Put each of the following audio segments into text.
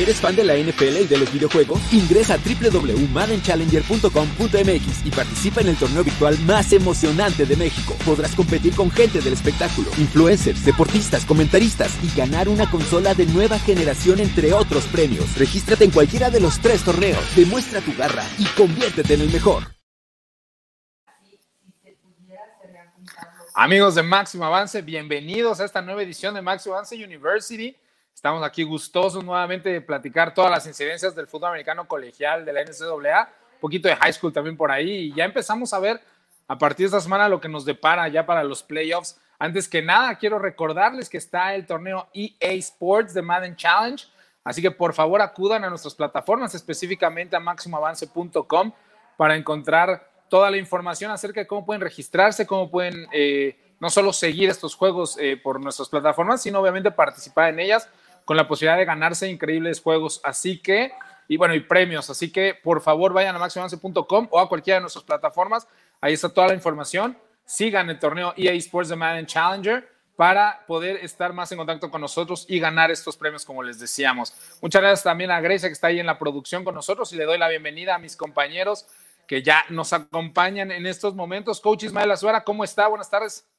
¿Eres fan de la NFL y de los videojuegos? Ingresa a www.maddenchallenger.com.mx y participa en el torneo virtual más emocionante de México. Podrás competir con gente del espectáculo, influencers, deportistas, comentaristas y ganar una consola de nueva generación entre otros premios. Regístrate en cualquiera de los tres torneos, demuestra tu garra y conviértete en el mejor. Amigos de Máximo Avance, bienvenidos a esta nueva edición de Máximo Avance University. Estamos aquí gustosos nuevamente de platicar todas las incidencias del fútbol americano colegial de la NCAA, un poquito de high school también por ahí, y ya empezamos a ver a partir de esta semana lo que nos depara ya para los playoffs. Antes que nada, quiero recordarles que está el torneo EA Sports de Madden Challenge, así que por favor acudan a nuestras plataformas, específicamente a máximoavance.com, para encontrar toda la información acerca de cómo pueden registrarse, cómo pueden eh, no solo seguir estos juegos eh, por nuestras plataformas, sino obviamente participar en ellas con la posibilidad de ganarse increíbles juegos. Así que, y bueno, y premios. Así que por favor vayan a maximavance.com o a cualquiera de nuestras plataformas. Ahí está toda la información. Sigan el torneo EA Sports The Madden Challenger para poder estar más en contacto con nosotros y ganar estos premios, como les decíamos. Muchas gracias también a Grecia, que está ahí en la producción con nosotros, y le doy la bienvenida a mis compañeros que ya nos acompañan en estos momentos. Coach Ismael Azuera, ¿cómo está? Buenas tardes.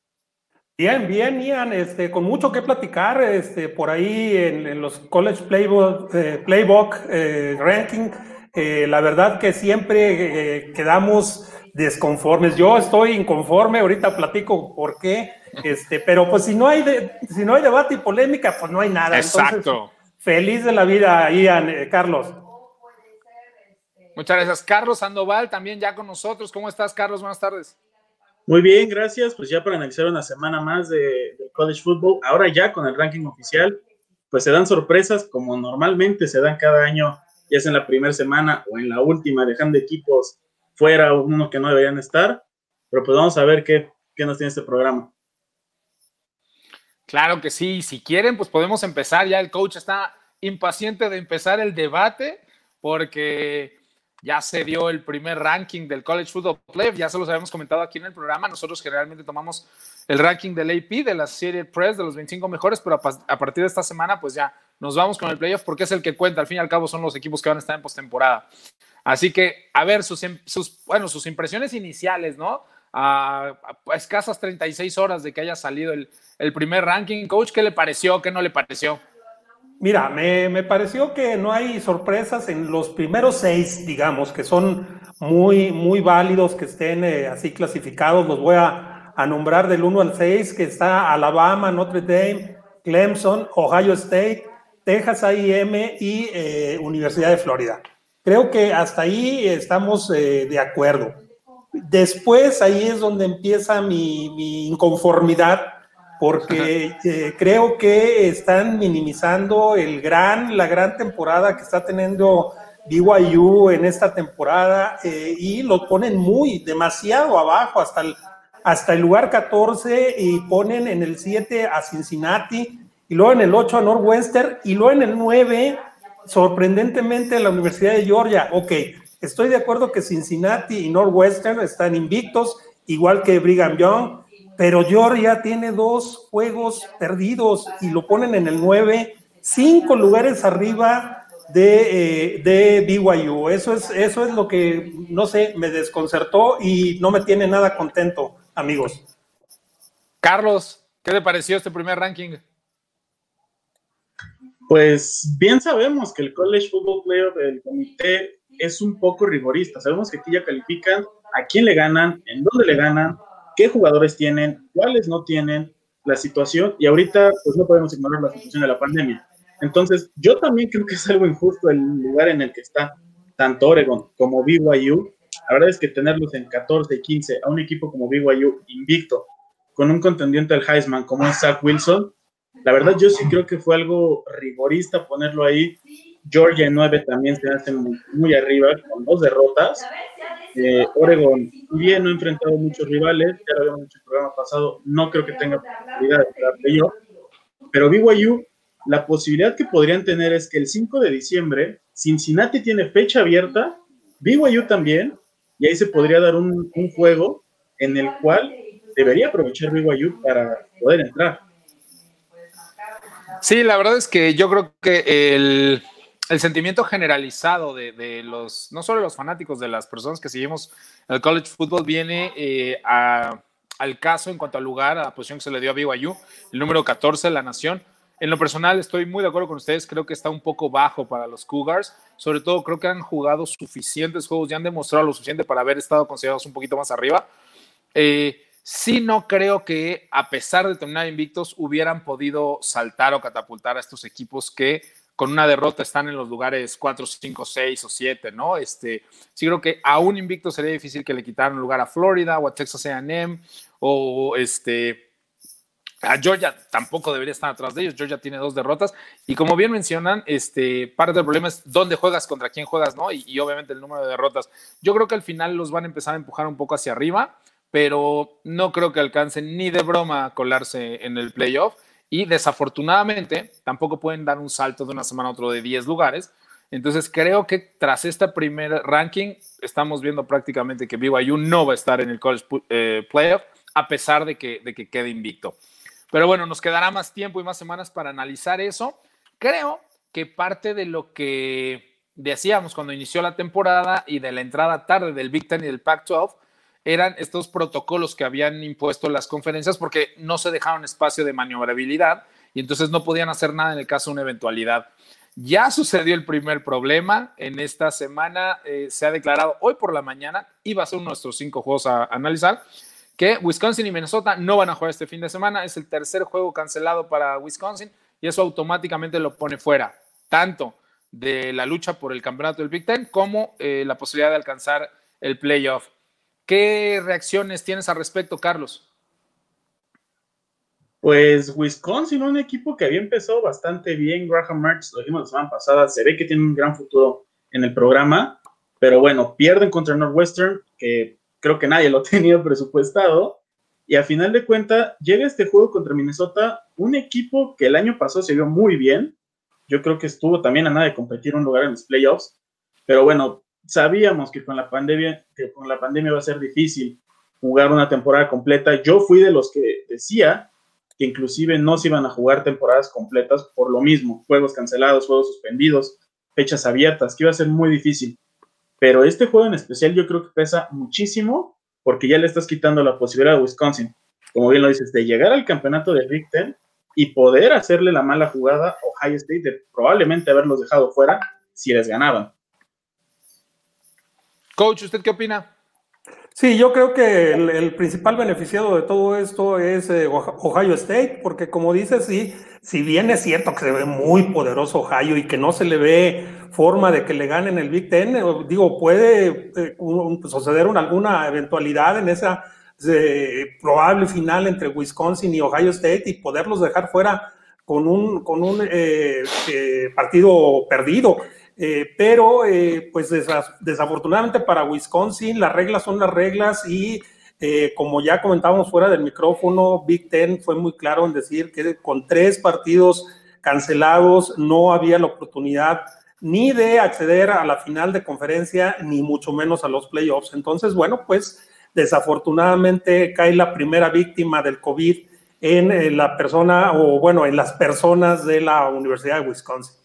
Bien, bien, Ian, este, con mucho que platicar este, por ahí en, los College Playbook, eh, Playbook eh, Ranking. Eh, la verdad que siempre quedamos desconformes. Yo estoy inconforme, ahorita platico por qué, este, pero pues si no hay si no hay debate y polémica, pues no hay nada. Exacto. feliz de la vida, Ian, Carlos. Muchas gracias. Carlos Sandoval, también ya con nosotros. ¿Cómo estás, Carlos? Buenas tardes. Muy bien, gracias. Pues ya para analizar una semana más de, College Football, ahora ya con el ranking oficial, pues se dan sorpresas como normalmente se dan cada año, ya sea en la primera semana o en la última, dejando equipos fuera, uno que no deberían estar. Pero pues vamos a ver qué, qué nos tiene este programa. Claro que sí, si quieren, pues podemos empezar. Ya el coach está impaciente de empezar el debate porque ya se dio el primer ranking del College Football Playoff, ya se los habíamos comentado aquí en el programa. Nosotros generalmente tomamos el ranking del AP, de la Serie Press, de los 25 mejores, pero a, partir de esta semana, pues ya nos vamos con el playoff porque es el que cuenta. Al fin y al cabo, son los equipos que van a estar en postemporada. Así que, a ver, sus, sus, bueno, sus impresiones iniciales, ¿no? A, escasas 36 horas de que haya salido el, el primer ranking. Coach, ¿qué le pareció? ¿Qué no le pareció? Mira, me, pareció que no hay sorpresas en los primeros seis, digamos, que son muy, muy válidos que estén eh, así clasificados. Los voy a, nombrar del 1 al 6, que está Alabama, Notre Dame, Clemson, Ohio State, Texas A&M y eh, Universidad de Florida. Creo que hasta ahí estamos eh, de acuerdo. Después ahí es donde empieza mi, mi inconformidad porque eh, creo que están minimizando el gran, la gran temporada que está teniendo BYU en esta temporada eh, y lo ponen muy, demasiado abajo, hasta el, hasta el lugar 14 y ponen en el 7 a Cincinnati y luego en el 8 a Northwestern y luego en el 9, sorprendentemente, la Universidad de Georgia. Ok, estoy de acuerdo que Cincinnati y Northwestern están invictos, igual que Brigham Young, pero Georgia tiene dos juegos perdidos y lo ponen en el 9, cinco lugares arriba de, eh, de BYU. Eso es, eso es lo que, no sé, me desconcertó y no me tiene nada contento, amigos. Carlos, ¿qué te pareció este primer ranking? Pues bien sabemos que el College Football Player del comité es un poco rigorista. Sabemos que aquí ya califican a quién le ganan, en dónde le ganan, qué jugadores tienen, cuáles no tienen, la situación, y ahorita pues no podemos ignorar la situación de la pandemia. Entonces, yo también creo que es algo injusto el lugar en el que está tanto Oregon como BYU. La verdad es que tenerlos en 14 y 15 a un equipo como BYU invicto, con un contendiente al Heisman como es Zach Wilson, la verdad yo sí creo que fue algo rigorista ponerlo ahí. Georgia en 9 también se hace muy, arriba, con dos derrotas. Eh, Oregon, bien, no ha enfrentado muchos rivales, ya lo habíamos dicho en el programa pasado, no creo que tenga posibilidad de quedar yo, pero BYU, la posibilidad que podrían tener es que el 5 de diciembre, Cincinnati tiene fecha abierta, BYU también, y ahí se podría dar un, un juego en el cual debería aprovechar BYU para poder entrar. Sí, la verdad es que yo creo que el, el sentimiento generalizado de, los, no solo los fanáticos, de las personas que seguimos el college football viene eh, al caso en cuanto al lugar, a la posición que se le dio a BYU, el número 14 de la nación. En lo personal estoy muy de acuerdo con ustedes, creo que está un poco bajo para los Cougars, sobre todo creo que han jugado suficientes juegos, ya han demostrado lo suficiente para haber estado considerados un poquito más arriba. Eh, sí no creo que a pesar de terminar invictos hubieran podido saltar o catapultar a estos equipos que con una derrota están en los lugares 4, 5, 6 o 7, ¿no? Este, sí creo que a un invicto sería difícil que le quitaran lugar a Florida o a Texas A&M o este a Georgia tampoco debería estar atrás de ellos. Georgia tiene dos derrotas. Y como bien mencionan, este, parte del problema es dónde juegas, contra quién juegas, ¿no? Y, obviamente el número de derrotas. Yo creo que al final los van a empezar a empujar un poco hacia arriba, pero no creo que alcancen ni de broma a colarse en el playoff. Y desafortunadamente tampoco pueden dar un salto de una semana a otro de 10 lugares. Entonces creo que tras este primer ranking estamos viendo prácticamente que BYU no va a estar en el college eh, playoff a pesar de que, de que quede invicto. Pero bueno, nos quedará más tiempo y más semanas para analizar eso. Creo que parte de lo que decíamos cuando inició la temporada y de la entrada tarde del Big Ten y del Pac-12 eran estos protocolos que habían impuesto las conferencias porque no se dejaron espacio de maniobrabilidad y entonces no podían hacer nada en el caso de una eventualidad. Ya sucedió el primer problema. En esta semana eh, se ha declarado hoy por la mañana, iba a ser nuestros cinco juegos a analizar, que Wisconsin y Minnesota no van a jugar este fin de semana. Es el tercer juego cancelado para Wisconsin y eso automáticamente lo pone fuera, tanto de la lucha por el campeonato del Big Ten como eh, la posibilidad de alcanzar el playoff. ¿Qué reacciones tienes al respecto, Carlos? Pues Wisconsin, un equipo que había empezado bastante bien, Graham Mertz, lo dijimos la semana pasada, se ve que tiene un gran futuro en el programa, pero bueno, pierden contra Northwestern, que creo que nadie lo tenía presupuestado. Y a final de cuentas, llega este juego contra Minnesota, un equipo que el año pasado se vio muy bien. Yo creo que estuvo también a nada de competir un lugar en los playoffs. Pero bueno, sabíamos que con la pandemia, que con la pandemia va a ser difícil jugar una temporada completa. Yo fui de los que decía que inclusive no se iban a jugar temporadas completas por lo mismo, juegos cancelados, juegos suspendidos, fechas abiertas, que iba a ser muy difícil. Pero este juego en especial yo creo que pesa muchísimo porque ya le estás quitando la posibilidad a Wisconsin, como bien lo dices, de llegar al campeonato de Ten y poder hacerle la mala jugada a Ohio State de probablemente haberlos dejado fuera si les ganaban. Coach, ¿usted qué opina? Sí, yo creo que el, principal beneficiado de todo esto es eh, Ohio State, porque como dices, sí, si bien es cierto que se ve muy poderoso Ohio y que no se le ve forma de que le ganen el Big Ten, eh, digo, puede eh, suceder alguna eventualidad en esa probable final entre Wisconsin y Ohio State y poderlos dejar fuera con un, con un partido perdido. Eh, pero eh, pues desafortunadamente para Wisconsin las reglas son las reglas y eh, como ya comentábamos fuera del micrófono, Big Ten fue muy claro en decir que con tres partidos cancelados no había la oportunidad ni de acceder a la final de conferencia, ni mucho menos a los playoffs. Entonces, bueno, pues desafortunadamente cae la primera víctima del COVID en la persona, o bueno, en las personas de la Universidad de Wisconsin.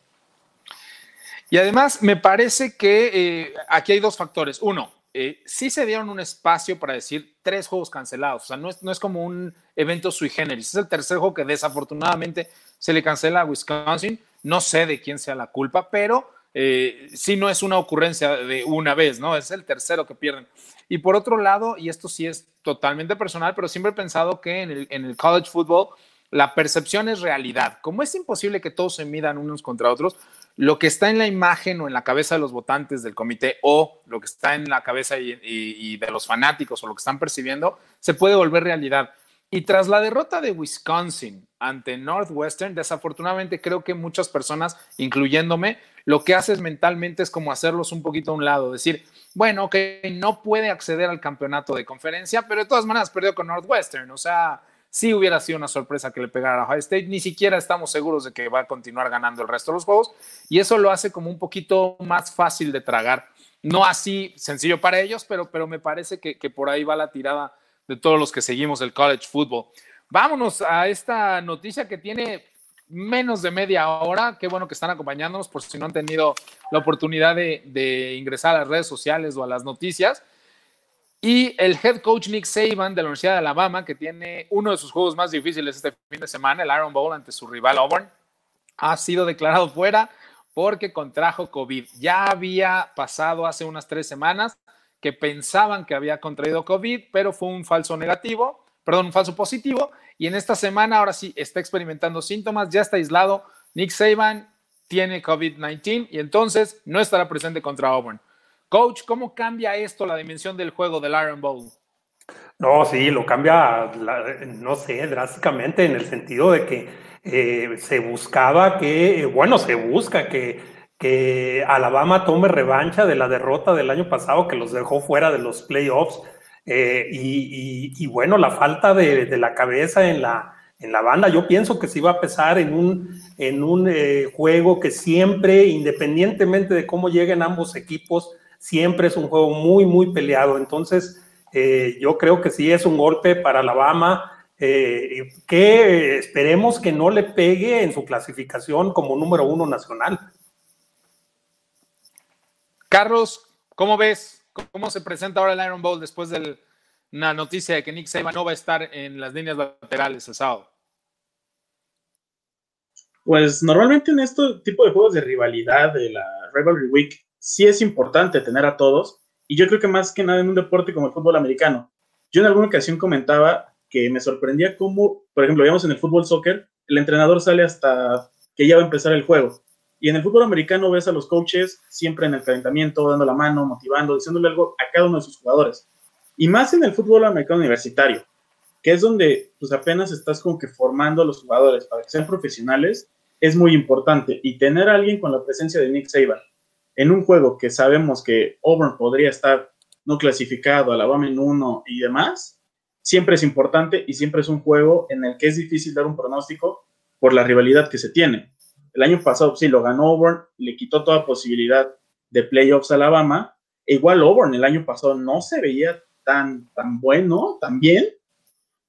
Y además, me parece que eh, aquí hay dos factores. Uno, eh, sí se dieron un espacio para decir tres juegos cancelados. O sea, no es, no es como un evento sui generis. Es el tercer juego que desafortunadamente se le cancela a Wisconsin. No sé de quién sea la culpa, pero eh, sí no es una ocurrencia de una vez, ¿no? Es el tercero que pierden. Y por otro lado, y esto sí es totalmente personal, pero siempre he pensado que en el, en el college football la percepción es realidad. Como es imposible que todos se midan unos contra otros, lo que está en la imagen o en la cabeza de los votantes del comité o lo que está en la cabeza y, de los fanáticos o lo que están percibiendo se puede volver realidad. Y tras la derrota de Wisconsin ante Northwestern, desafortunadamente creo que muchas personas, incluyéndome, lo que haces mentalmente es como hacerlos un poquito a un lado, decir, bueno, que no puede acceder al campeonato de conferencia, pero de todas maneras perdió con Northwestern, o sea, si hubiera sido una sorpresa que le pegara a Ohio State. Ni siquiera estamos seguros de que va a continuar ganando el resto de los juegos y eso lo hace como un poquito más fácil de tragar. No así sencillo para ellos, pero, pero me parece que, que por ahí va la tirada de todos los que seguimos el college football. Vámonos a esta noticia que tiene menos de media hora. Qué bueno que están acompañándonos por si no han tenido la oportunidad de, de ingresar a las redes sociales o a las noticias. Y el head coach Nick Saban de la Universidad de Alabama, que tiene uno de sus juegos más difíciles este fin de semana, el Iron Bowl ante su rival Auburn, ha sido declarado fuera porque contrajo COVID. Ya había pasado hace unas tres semanas que pensaban que había contraído COVID, pero fue un falso negativo, perdón, un falso positivo. Y en esta semana ahora sí está experimentando síntomas, ya está aislado. Nick Saban tiene COVID-19 y entonces no estará presente contra Auburn. Coach, ¿cómo cambia esto la dimensión del juego del Iron Bowl? No, sí, lo cambia, no sé, drásticamente en el sentido de que eh, se buscaba que, bueno, se busca que, que Alabama tome revancha de la derrota del año pasado que los dejó fuera de los playoffs. Eh, y, bueno, la falta de, la cabeza en la, en la banda, yo pienso que se iba a pesar en un, en un eh, juego que siempre, independientemente de cómo lleguen ambos equipos, siempre es un juego muy, muy peleado. Entonces, eh, yo creo que sí es un golpe para Alabama. Eh, que esperemos que no le pegue en su clasificación como número uno nacional. Carlos, ¿cómo ves? ¿Cómo se presenta ahora el Iron Bowl después de la noticia de que Nick Saban no va a estar en las líneas laterales el sábado? Pues normalmente en este tipo de juegos de rivalidad de la Rivalry Week sí es importante tener a todos, y yo creo que más que nada en un deporte como el fútbol americano. Yo en alguna ocasión comentaba que me sorprendía cómo, por ejemplo, veíamos en el fútbol soccer, el entrenador sale hasta que ya va a empezar el juego. Y en el fútbol americano ves a los coaches siempre en el calentamiento, dando la mano, motivando, diciéndole algo a cada uno de sus jugadores. Y más en el fútbol americano universitario, que es donde pues apenas estás como que formando a los jugadores para que sean profesionales, es muy importante. Y tener a alguien con la presencia de Nick Saban, en un juego que sabemos que Auburn podría estar no clasificado, Alabama en uno y demás, siempre es importante y siempre es un juego en el que es difícil dar un pronóstico por la rivalidad que se tiene. El año pasado sí lo ganó Auburn, le quitó toda posibilidad de playoffs a Alabama. E igual Auburn el año pasado no se veía tan, tan bueno, tan bien,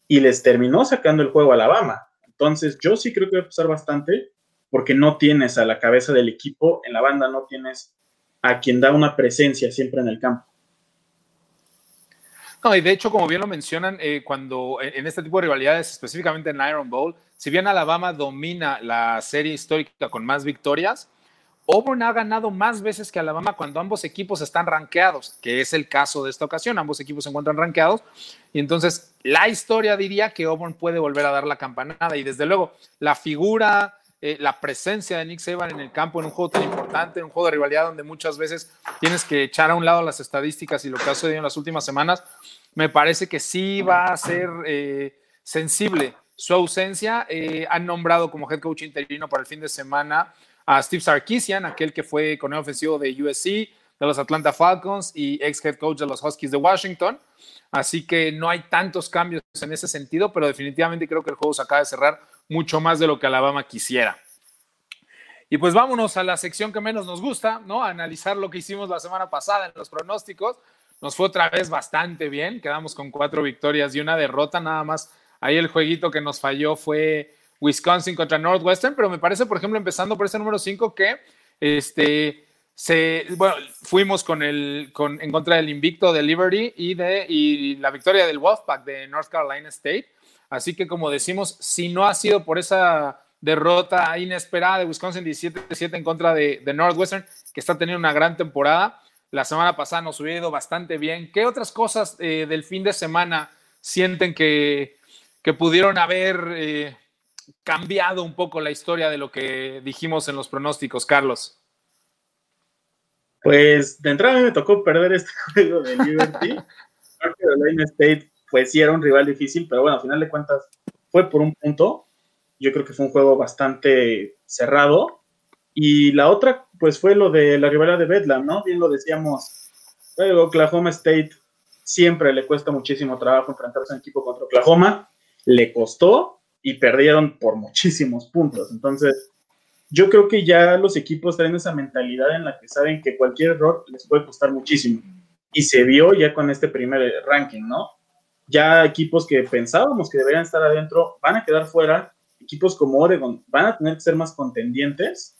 y les terminó sacando el juego a Alabama. Entonces yo sí creo que va a pasar bastante porque no tienes a la cabeza del equipo, en la banda no tienes a quien da una presencia siempre en el campo. No, y de hecho, como bien lo mencionan, eh, cuando en este tipo de rivalidades, específicamente en Iron Bowl, si bien Alabama domina la serie histórica con más victorias, Auburn ha ganado más veces que Alabama cuando ambos equipos están rankeados, que es el caso de esta ocasión. Ambos equipos se encuentran rankeados. Y entonces la historia diría que Auburn puede volver a dar la campanada. Y desde luego, la figura eh, la presencia de Nick Saban en el campo en un juego tan importante, en un juego de rivalidad donde muchas veces tienes que echar a un lado las estadísticas y lo que ha sucedido en las últimas semanas, me parece que sí va a ser eh, sensible su ausencia. Eh, han nombrado como head coach interino para el fin de semana a Steve Sarkisian, aquel que fue con ofensivo de USC, de los Atlanta Falcons y ex head coach de los Huskies de Washington. Así que no hay tantos cambios en ese sentido, pero definitivamente creo que el juego se acaba de cerrar mucho más de lo que Alabama quisiera. Y pues vámonos a la sección que menos nos gusta, ¿no? Analizar lo que hicimos la semana pasada en los pronósticos. Nos fue otra vez bastante bien, quedamos con cuatro victorias y una derrota nada más. Ahí el jueguito que nos falló fue Wisconsin contra Northwestern, pero me parece, por ejemplo, empezando por ese número 5 que este, se, bueno, fuimos con el, con, en contra del invicto de Liberty y, de, y la victoria del Wolfpack de North Carolina State. Así que como decimos, si no ha sido por esa derrota inesperada de Wisconsin 17-7 en contra de, Northwestern, que está teniendo una gran temporada, la semana pasada nos hubiera ido bastante bien. ¿Qué otras cosas eh, del fin de semana sienten que, que pudieron haber eh, cambiado un poco la historia de lo que dijimos en los pronósticos, Carlos? Pues de entrada a mí me tocó perder este juego de Liberty. North Carolina State pues sí era un rival difícil, pero bueno, al final de cuentas fue por un punto. Yo creo que fue un juego bastante cerrado. Y la otra, pues fue lo de la rivalidad de Bedlam, ¿no? Bien lo decíamos, Oklahoma State siempre le cuesta muchísimo trabajo enfrentarse en equipo contra Oklahoma. Le costó y perdieron por muchísimos puntos. Entonces, yo creo que ya los equipos traen esa mentalidad en la que saben que cualquier error les puede costar muchísimo. Y se vio ya con este primer ranking, ¿no? ya equipos que pensábamos que deberían estar adentro van a quedar fuera equipos como Oregon van a tener que ser más contendientes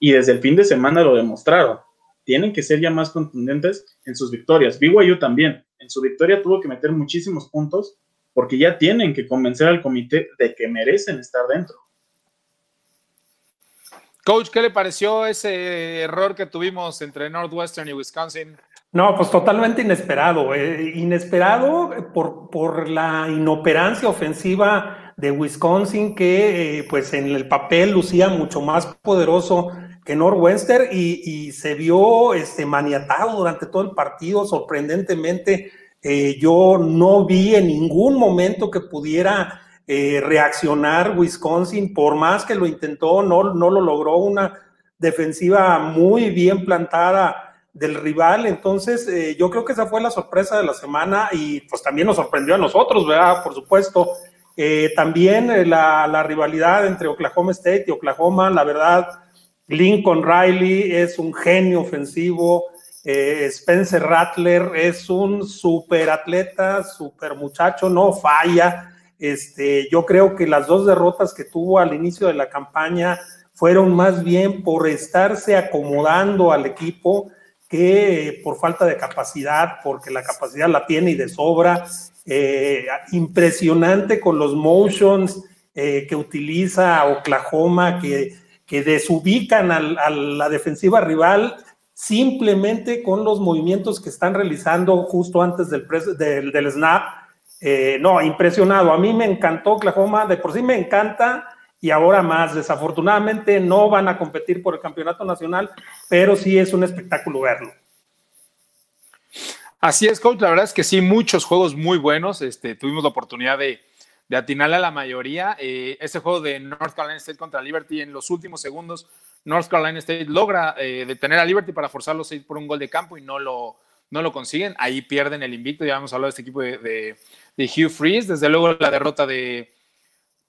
y desde el fin de semana lo demostraron. Tienen que ser ya más contundentes en sus victorias. BYU también. En su victoria tuvo que meter muchísimos puntos porque ya tienen que convencer al comité de que merecen estar dentro. Coach, ¿qué le pareció ese error que tuvimos entre Northwestern y Wisconsin? No, pues totalmente inesperado. Eh, inesperado por, por la inoperancia ofensiva de Wisconsin, que eh, pues en el papel lucía mucho más poderoso que Northwestern y, y, se vio este, maniatado durante todo el partido, sorprendentemente. Eh, yo no vi en ningún momento que pudiera reaccionar Wisconsin, por más que lo intentó, no, no lo logró. Una defensiva muy bien plantada del rival. Entonces, eh, yo creo que esa fue la sorpresa de la semana y pues también nos sorprendió a nosotros, ¿verdad? Por supuesto. Eh, también eh, la, rivalidad entre Oklahoma State y Oklahoma, la verdad, Lincoln Riley es un genio ofensivo, Spencer Rattler es un super atleta, super muchacho, no falla. Este, yo creo que las dos derrotas que tuvo al inicio de la campaña fueron más bien por estarse acomodando al equipo que por falta de capacidad, porque la capacidad la tiene y de sobra, eh, impresionante con los motions eh, que utiliza Oklahoma, que, que desubican a la defensiva rival simplemente con los movimientos que están realizando justo antes del, del, del snap. Eh, no, impresionado. A mí me encantó Oklahoma, de por sí me encanta y ahora más. Desafortunadamente no van a competir por el campeonato nacional, pero sí es un espectáculo verlo. Así es, coach. La verdad es que sí, muchos juegos muy buenos. Este, tuvimos la oportunidad de, atinarle a la mayoría. Eh, ese juego de North Carolina State contra Liberty en los últimos segundos, North Carolina State logra eh, detener a Liberty para forzarlos a ir por un gol de campo y no lo, no lo consiguen. Ahí pierden el invicto. Ya hemos hablado de este equipo de, de, de Hugh Freeze. Desde luego la derrota de,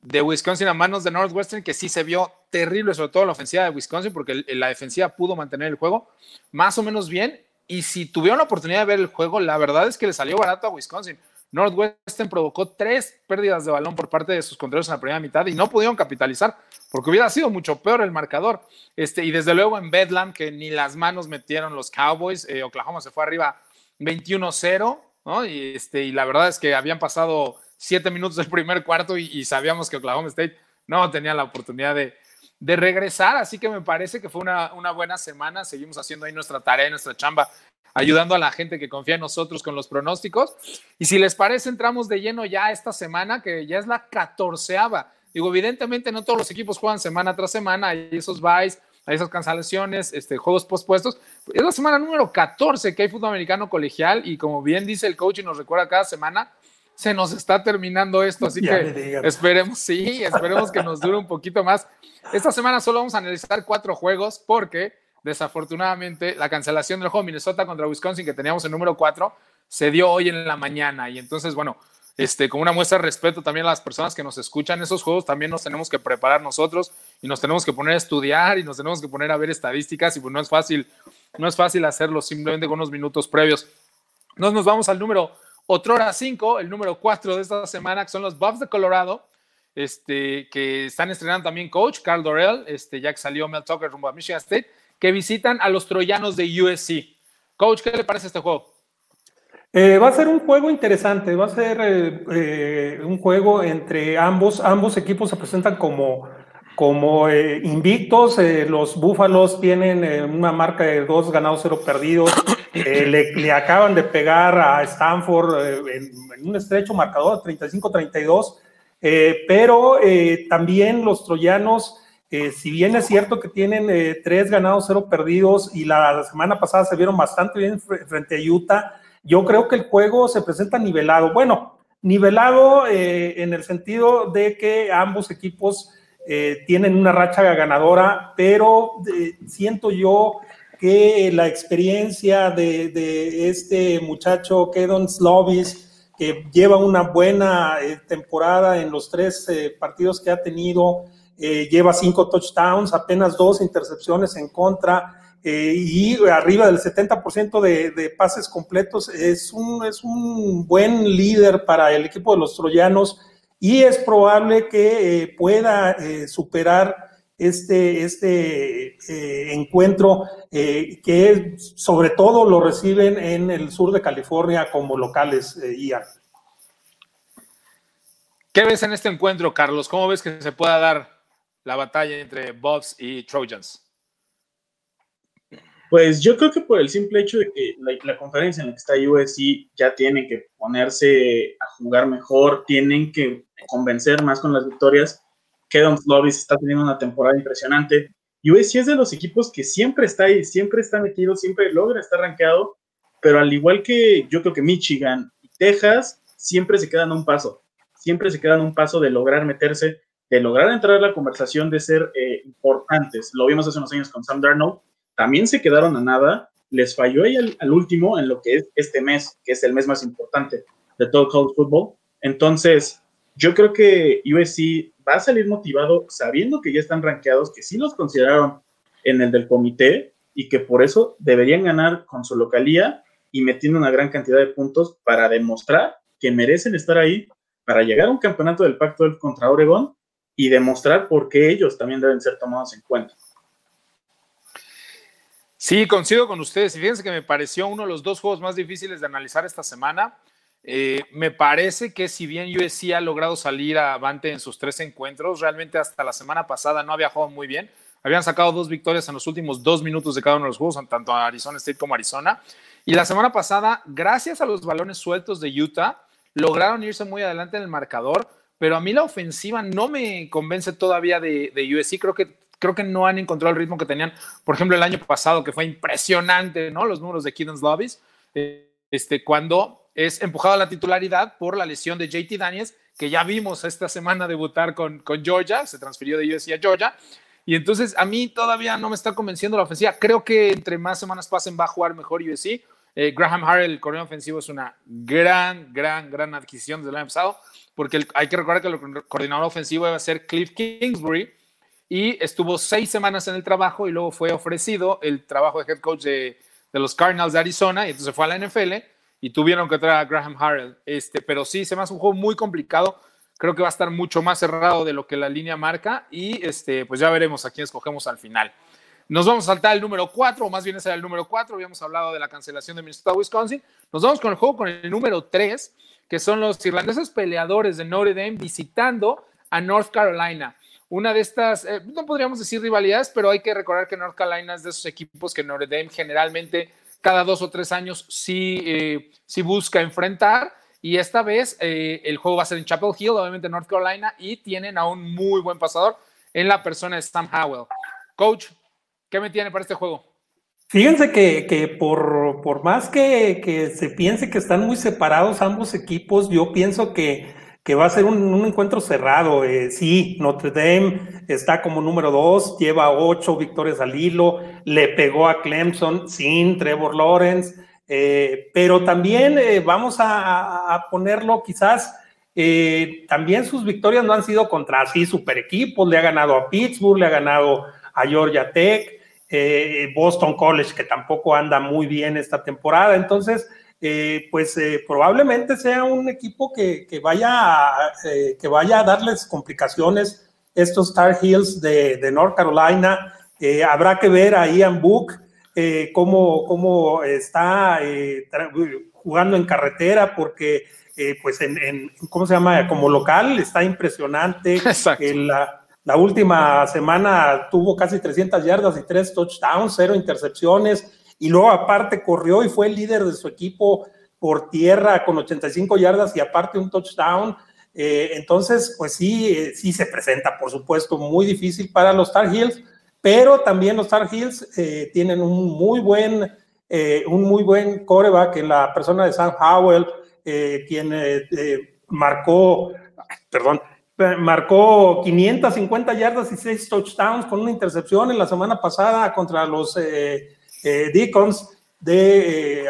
de Wisconsin a manos de Northwestern, que sí se vio terrible, sobre todo la ofensiva de Wisconsin, porque la defensiva pudo mantener el juego más o menos bien. Y si tuvieron la oportunidad de ver el juego, la verdad es que le salió barato a Wisconsin. Northwestern provocó tres pérdidas de balón por parte de sus contrarios en la primera mitad y no pudieron capitalizar, porque hubiera sido mucho peor el marcador. Este, y desde luego en Bedlam, que ni las manos metieron los Cowboys, eh, Oklahoma se fue arriba 21-0, ¿no? Y, este, y la verdad es que habían pasado siete minutos del primer cuarto y, sabíamos que Oklahoma State no tenía la oportunidad de, regresar, así que me parece que fue una, una, buena semana, seguimos haciendo ahí nuestra tarea, nuestra chamba, ayudando a la gente que confía en nosotros con los pronósticos. Y si les parece, entramos de lleno ya esta semana, que ya es la catorceava. Digo, evidentemente no todos los equipos juegan semana tras semana, hay esos buys, hay esas cancelaciones, este, juegos pospuestos. Es la semana número 14 que hay fútbol americano colegial y como bien dice el coach y nos recuerda cada semana, se nos está terminando esto, así que esperemos, sí, esperemos que nos dure un poquito más. Esta semana solo vamos a analizar cuatro juegos porque desafortunadamente la cancelación del juego Minnesota contra Wisconsin que teníamos en número cuatro se dio hoy en la mañana y entonces, bueno, este, como una muestra de respeto también a las personas que nos escuchan esos juegos, también nos tenemos que preparar nosotros y nos tenemos que poner a estudiar y nos tenemos que poner a ver estadísticas y pues no es fácil, no es fácil hacerlo simplemente con unos minutos previos. Entonces nos vamos al número otro hora 5, el número 4 de esta semana, que son los Buffs de Colorado, este, que están estrenando también coach, Carl Dorrell, este, ya que salió Mel Tucker rumbo a Michigan State, que visitan a los troyanos de USC. Coach, ¿qué le parece este juego? Eh, va a ser un juego interesante, va a ser eh, eh, un juego entre ambos, ambos equipos se presentan como, como invictos, los Búfalos tienen una marca de dos ganados, cero perdidos, le, acaban de pegar a Stanford en, un estrecho marcador, 35-32, eh, pero también los troyanos, si bien es cierto que tienen tres ganados, cero perdidos, y la semana pasada se vieron bastante bien frente a Utah, yo creo que el juego se presenta nivelado. Bueno, nivelado en el sentido de que ambos equipos tienen una racha ganadora, pero siento yo que la experiencia de, este muchacho Kedon Slovis, que lleva una buena eh, temporada en los tres eh, partidos que ha tenido, eh, lleva cinco touchdowns, apenas dos intercepciones en contra y arriba del 70% de, de, pases completos, es un, es un buen líder para el equipo de los troyanos y es probable que pueda superar este, este eh, encuentro eh, que sobre todo lo reciben en el sur de California como locales, eh, ¿Qué ves en este encuentro, Carlos? ¿Cómo ves que se pueda dar la batalla entre Buffs y Trojans? Pues yo creo que por el simple hecho de que la, conferencia en la que está USC ya tienen que ponerse a jugar mejor, tienen que convencer más con las victorias, Kedon Slovis está teniendo una temporada impresionante. USC es de los equipos que siempre está ahí, siempre está metido, siempre logra estar rankeado, pero al igual que yo creo que Michigan y Texas, siempre se quedan un paso, siempre se quedan un paso de lograr meterse, de lograr entrar a la conversación, de ser eh, importantes. Lo vimos hace unos años con Sam Darnold, también se quedaron a nada, les falló ahí al, último en lo que es este mes, que es el mes más importante de todo el college football. Entonces, yo creo que USC va a salir motivado sabiendo que ya están rankeados, que sí los consideraron en el del comité y que por eso deberían ganar con su localía y metiendo una gran cantidad de puntos para demostrar que merecen estar ahí para llegar a un campeonato del Pacto contra Oregon y demostrar por qué ellos también deben ser tomados en cuenta. Sí, coincido con ustedes. Y fíjense que me pareció uno de los dos juegos más difíciles de analizar esta semana. Eh, me parece que si bien USC ha logrado salir avante en sus tres encuentros, realmente hasta la semana pasada no había jugado muy bien. Habían sacado dos victorias en los últimos dos minutos de cada uno de los juegos, tanto Arizona State como Arizona. Y la semana pasada, gracias a los balones sueltos de Utah, lograron irse muy adelante en el marcador, pero a mí la ofensiva no me convence todavía de, USC. Creo que, creo que no han encontrado el ritmo que tenían, por ejemplo, el año pasado, que fue impresionante, ¿no? Los números de Kiddens Lobbies. Este, cuando es empujado a la titularidad por la lesión de JT Daniels, que ya vimos esta semana debutar con, con Georgia, se transfirió de USC a Georgia. Y entonces a mí todavía no me está convenciendo la ofensiva. Creo que entre más semanas pasen va a jugar mejor USC. Eh, Graham Harrell, el corredor ofensivo, es una gran, gran, gran adquisición del año pasado, porque hay que recordar que el coordinador ofensivo iba a ser Cliff Kingsbury y estuvo seis semanas en el trabajo y luego fue ofrecido el trabajo de head coach de, de los Cardinals de Arizona y entonces fue a la NFL y tuvieron que traer a Graham Harrell. Este, pero sí, se me hace un juego muy complicado. Creo que va a estar mucho más cerrado de lo que la línea marca y este, pues ya veremos a quién escogemos al final. Nos vamos a saltar el número 4, o más bien ese era el número 4. Habíamos hablado de la cancelación de Minnesota, Wisconsin. Nos vamos con el juego con el número 3, que son los irlandeses peleadores de Notre Dame visitando a North Carolina. Una de estas, eh, no podríamos decir rivalidades, pero hay que recordar que North Carolina es de esos equipos que Notre Dame generalmente cada dos o tres años sí, eh, busca enfrentar. Y esta vez eh, el juego va a ser en Chapel Hill, obviamente North Carolina, y tienen a un muy buen pasador en la persona de Sam Howell. Coach, ¿qué me tiene para este juego? Fíjense que, por, por, más que, que, se piense que están muy separados ambos equipos, yo pienso que que va a ser un, encuentro cerrado. Eh, sí, Notre Dame está como número dos, lleva ocho victorias al hilo, le pegó a Clemson sin Trevor Lawrence, eh, pero también eh, vamos a, ponerlo quizás. también sus victorias no han sido contra así super equipos, le ha ganado a Pittsburgh, le ha ganado a Georgia Tech, Boston College, que tampoco anda muy bien esta temporada. Entonces, eh, pues eh, probablemente sea un equipo que, vaya a, eh, que vaya a darles complicaciones estos Star Heels de, North Carolina. habrá que ver a Ian Book cómo, cómo, está jugando en carretera, porque pues en, ¿cómo se llama? Como local está impresionante. La, la última semana tuvo casi 300 yardas y tres touchdowns, cero intercepciones y luego aparte corrió y fue el líder de su equipo por tierra con 85 yardas y aparte un touchdown. Eh, entonces, pues sí, eh, sí se presenta, por supuesto, muy difícil para los Tar Heels, pero también los Tar Heels eh, tienen un muy buen, un muy buen coreback en la persona de Sam Howell, quien marcó, perdón, marcó 550 yardas y 6 touchdowns con una intercepción en la semana pasada contra los eh, Deacons de, eh,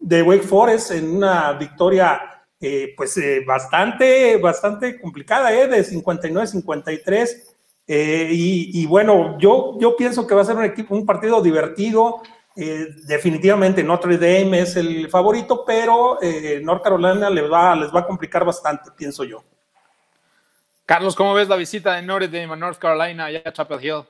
de, Wake Forest en una victoria eh, pues eh, bastante, bastante complicada, de 59-53. Y, y, bueno, yo, yo pienso que va a ser un, equipo, un partido divertido. eh, definitivamente Notre Dame es el favorito, pero eh, North Carolina les va, les va a complicar bastante, pienso yo. Carlos, ¿cómo ves la visita de Notre Dame a North Carolina allá a Chapel Hill?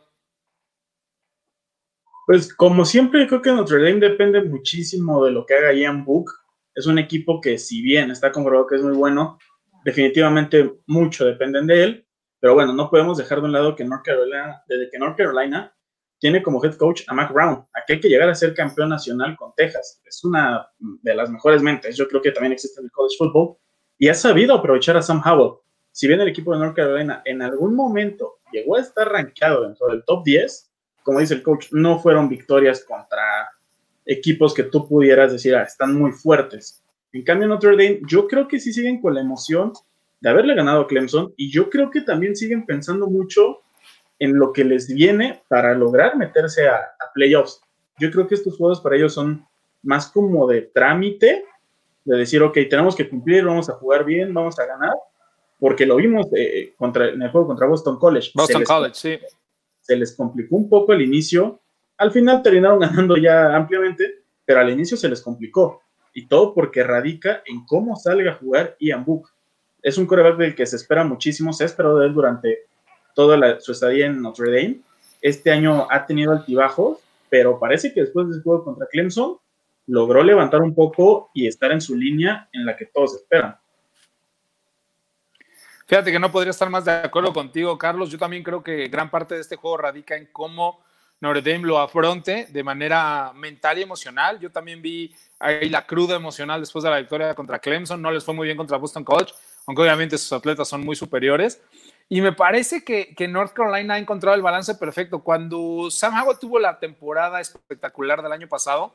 Pues como siempre, creo que Notre Dame depende muchísimo de lo que haga Ian Book. Es un equipo que si bien está comprobado que es muy bueno, definitivamente mucho dependen de él. Pero bueno, no podemos dejar de un lado que North Carolina, desde que North Carolina tiene como head coach a Mac Brown, aquel que llegara a ser campeón nacional con Texas. Es una de las mejores mentes, yo creo que también existe en el college football, y ha sabido aprovechar a Sam Howell. Si bien el equipo de North Carolina en algún momento llegó a estar rankeado dentro del top 10, como dice el coach, no fueron victorias contra equipos que tú pudieras decir, ah, están muy fuertes. En cambio, Notre Dame, yo creo que sí siguen con la emoción de haberle ganado a Clemson y yo creo que también siguen pensando mucho en lo que les viene para lograr meterse a, a playoffs. Yo creo que estos juegos para ellos son más como de trámite, de decir, ok, tenemos que cumplir, vamos a jugar bien, vamos a ganar, porque lo vimos eh, contra, en el juego contra Boston College. Boston College, sí se les complicó un poco el inicio. Al final terminaron ganando ya ampliamente, pero al inicio se les complicó. Y todo porque radica en cómo salga a jugar Ian Book. Es un coreback del que se espera muchísimo, se ha esperado de él durante toda su estadía en Notre Dame. Este año ha tenido altibajos, pero parece que después del juego contra Clemson logró levantar un poco y estar en su línea en la que todos esperan. Fíjate que no podría estar más de acuerdo contigo, Carlos. Yo también creo que gran parte de este juego radica en cómo Notre Dame lo afronte de manera mental y emocional. Yo también vi ahí la cruda emocional después de la victoria contra Clemson. No les fue muy bien contra Boston College, aunque obviamente sus atletas son muy superiores. Y me parece que, que North Carolina ha encontrado el balance perfecto. Cuando Sam Howell tuvo la temporada espectacular del año pasado,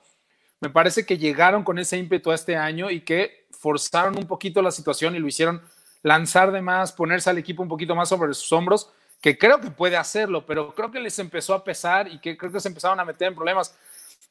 me parece que llegaron con ese ímpetu a este año y que forzaron un poquito la situación y lo hicieron lanzar de más, ponerse al equipo un poquito más sobre sus hombros, que creo que puede hacerlo, pero creo que les empezó a pesar y que creo que se empezaron a meter en problemas.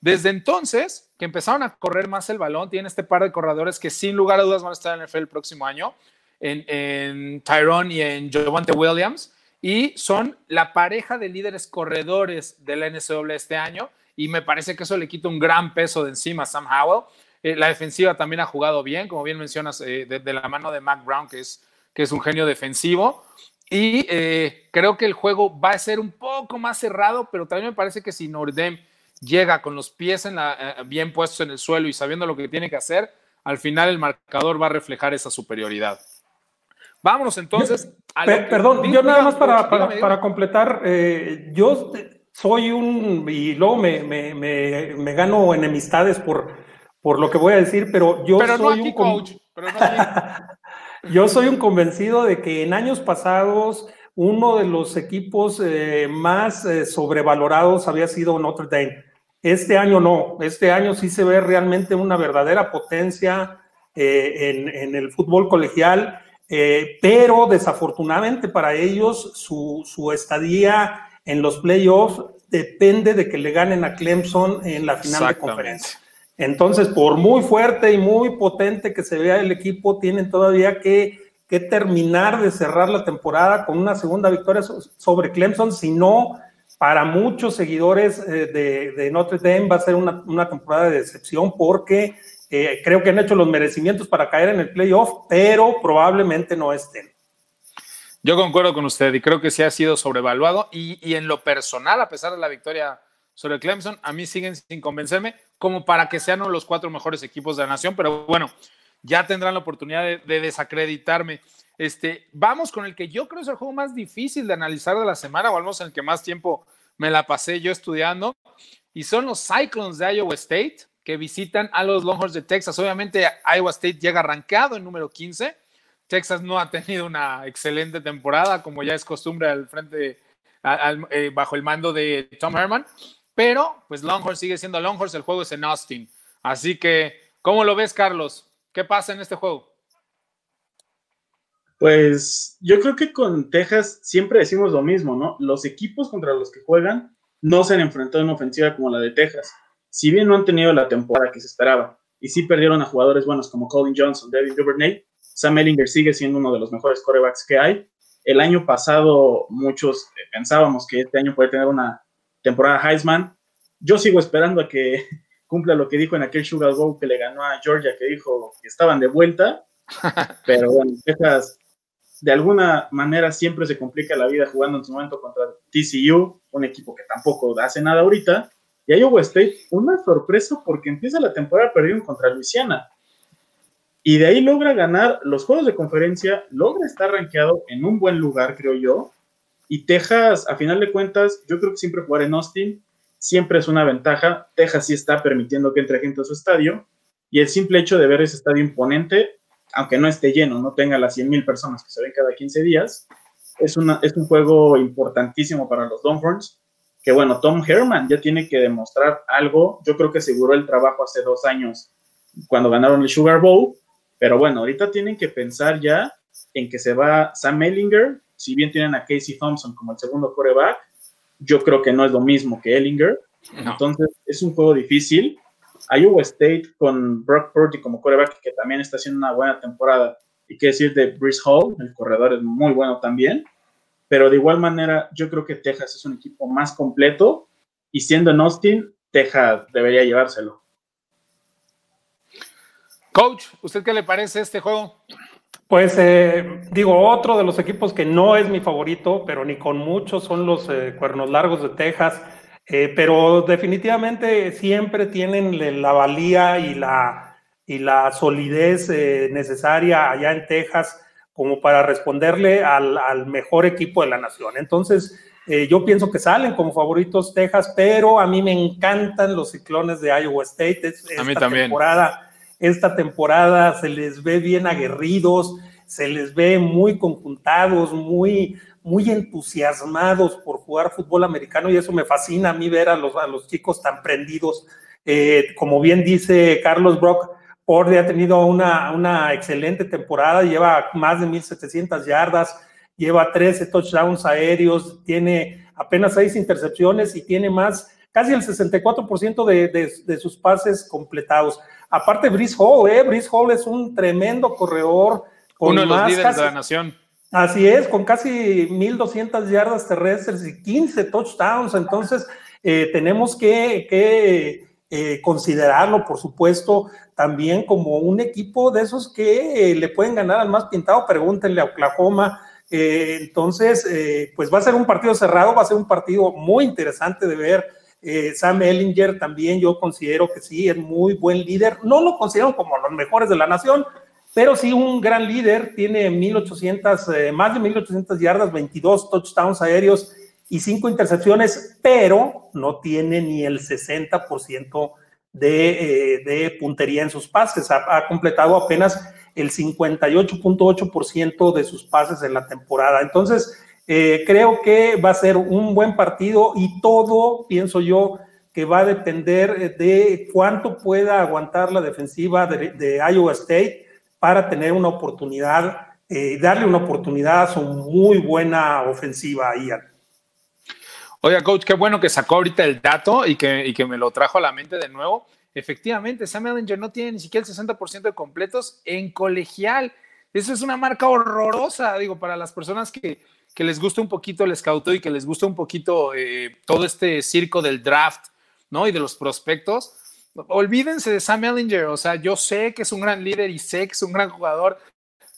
Desde entonces, que empezaron a correr más el balón, tiene este par de corredores que sin lugar a dudas van a estar en el NFL el próximo año, en, en Tyrone y en Javante Williams, y son la pareja de líderes corredores de la NCAA este año, y me parece que eso le quita un gran peso de encima a Sam Howell. Eh, la defensiva también ha jugado bien, como bien mencionas, eh, de, la mano de Mac Brown, que es, que es un genio defensivo. Y eh, creo que el juego va a ser un poco más cerrado, pero también me parece que si Nordem llega con los pies en la, bien puestos en el suelo y sabiendo lo que tiene que hacer, al final el marcador va a reflejar esa superioridad. Vámonos entonces. A perdón, yo nada más para, para, completar, yo soy un, y luego me, me, me, gano enemistades por, por lo que voy a decir, pero yo soy un coach, yo soy un convencido de que en años pasados uno de los equipos eh, más eh, sobrevalorados había sido Notre Dame. Este año no, este año sí se ve realmente una verdadera potencia eh, en, el fútbol colegial, pero desafortunadamente para ellos su, su estadía en los playoffs depende de que le ganen a Clemson en la final de conferencia. Entonces, por muy fuerte y muy potente que se vea el equipo, tienen todavía que, terminar de cerrar la temporada con una segunda victoria sobre Clemson, si no, para muchos seguidores eh, de, Notre Dame va a ser una, temporada de decepción porque eh, creo que han hecho los merecimientos para caer en el playoff, pero probablemente no estén. Yo concuerdo con usted y creo que sí ha sido sobrevaluado y, y en lo personal, a pesar de la victoria sobre Clemson, a mí siguen sin convencerme como para que sean los cuatro mejores equipos de la nación, pero bueno, ya tendrán la oportunidad de, desacreditarme. Este, vamos con el que yo creo es el juego más difícil de analizar de la semana, o al menos el que más tiempo me la pasé yo estudiando, y son los Cyclones de Iowa State, que visitan a los Longhorns de Texas. Obviamente, Iowa State llega arrancado en número 15. Texas no ha tenido una excelente temporada, como ya es costumbre al frente, eh, bajo el mando de Tom Herman. Pero, pues Longhorns sigue siendo Longhorns, el juego es en Austin. Así que, ¿cómo lo ves, Carlos? ¿Qué pasa en este juego? Pues yo creo que con Texas siempre decimos lo mismo, ¿no? Los equipos contra los que juegan no se han enfrentado en una ofensiva como la de Texas. Si bien no han tenido la temporada que se esperaba y sí perdieron a jugadores buenos como Colin Johnson, David Duvernay, Sam Ellinger sigue siendo uno de los mejores corebacks que hay. El año pasado muchos pensábamos que este año puede tener una temporada Heisman. Yo sigo esperando a que cumpla lo que dijo en aquel Sugar Bowl que le ganó a Georgia, que dijo que estaban de vuelta. Pero bueno, Texas de alguna manera siempre se complica la vida jugando en su momento contra TCU, un equipo que tampoco hace nada ahorita. Y Iowa State, una sorpresa porque empieza la temporada perdiendo contra Luisiana. Y de ahí logra ganar los juegos de conferencia, logra estar rankeado en un buen lugar, creo yo. Y Texas, a final de cuentas, yo creo que siempre jugar en Austin siempre es una ventaja. Texas sí está permitiendo que entre gente a su estadio. Y el simple hecho de ver ese estadio imponente aunque no esté lleno, no tenga las 100.000 personas que se ven cada 15 días, es, una, es un juego importantísimo para los Longhorns, que bueno, Tom Herman ya tiene que demostrar algo, yo creo que aseguró el trabajo hace dos años cuando ganaron el Sugar Bowl, pero bueno, ahorita tienen que pensar ya en que se va Sam Ellinger, si bien tienen a Casey Thompson como el segundo coreback, yo creo que no es lo mismo que Ellinger, entonces es un juego difícil, Iowa State con Brock Purdy como coreback, que también está haciendo una buena temporada, y qué decir de Brice Hall, el corredor es muy bueno también, pero de igual manera yo creo que Texas es un equipo más completo, y siendo en Austin, Texas debería llevárselo. Coach, ¿usted qué le parece este juego? Pues eh, digo, otro de los equipos que no es mi favorito, pero ni con mucho, son los eh, Cuernos Largos de Texas. Eh, pero definitivamente siempre tienen la valía y la, y la solidez necesaria allá en Texas como para responderle al, mejor equipo de la nación. Entonces, yo pienso que salen como favoritos Texas, pero a mí me encantan los ciclones de Iowa State. a mí también. Temporada, esta temporada se les ve bien aguerridos, se les ve muy conjuntados, muy, muy entusiasmados por jugar fútbol americano y eso me fascina a mí ver a los, a los chicos tan prendidos. Eh, como bien dice Carlos Brock, Porde ha tenido una, una excelente temporada, lleva más de 1.700 yardas, lleva 13 touchdowns aéreos, tiene apenas 6 intercepciones y tiene más, casi el 64% de, de, de, sus pases completados. Aparte, Brice Hall, ¿eh? Brice Hall es un tremendo corredor. Uno de los líderes de la nación Así es, con casi 1.200 yardas terrestres y 15 touchdowns. Entonces, eh, tenemos que, eh, considerarlo, por supuesto, también como un equipo de esos que eh, le pueden ganar al más pintado. Pregúntenle a Oklahoma. entonces, pues va a ser un partido cerrado, va a ser un partido muy interesante de ver. Sam Ellinger también yo considero que sí, es muy buen líder. No lo considero como los mejores de la nación, pero sí un gran líder, tiene 1800, eh, más de 1800 yardas, 22 touchdowns aéreos y 5 intercepciones, pero no tiene ni el 60% de, eh, de, puntería en sus pases. Ha, completado apenas el 58.8% de sus pases en la temporada. Entonces, eh, creo que va a ser un buen partido y todo, pienso yo, que va a depender de cuánto pueda aguantar la defensiva de, Iowa State para tener una oportunidad, eh, darle una oportunidad a su muy buena ofensiva. Oiga, coach, qué bueno que sacó ahorita el dato y que, y que me lo trajo a la mente de nuevo. Efectivamente, Sam Ellinger no tiene ni siquiera el 60% de completos en colegial. Eso es una marca horrorosa, digo, para las personas que, que les gusta un poquito el scout y que les gusta un poquito eh, todo este circo del draft, ¿no? Y de los prospectos olvídense de Sam Ellinger, o sea, yo sé que es un gran líder y sé que es un gran jugador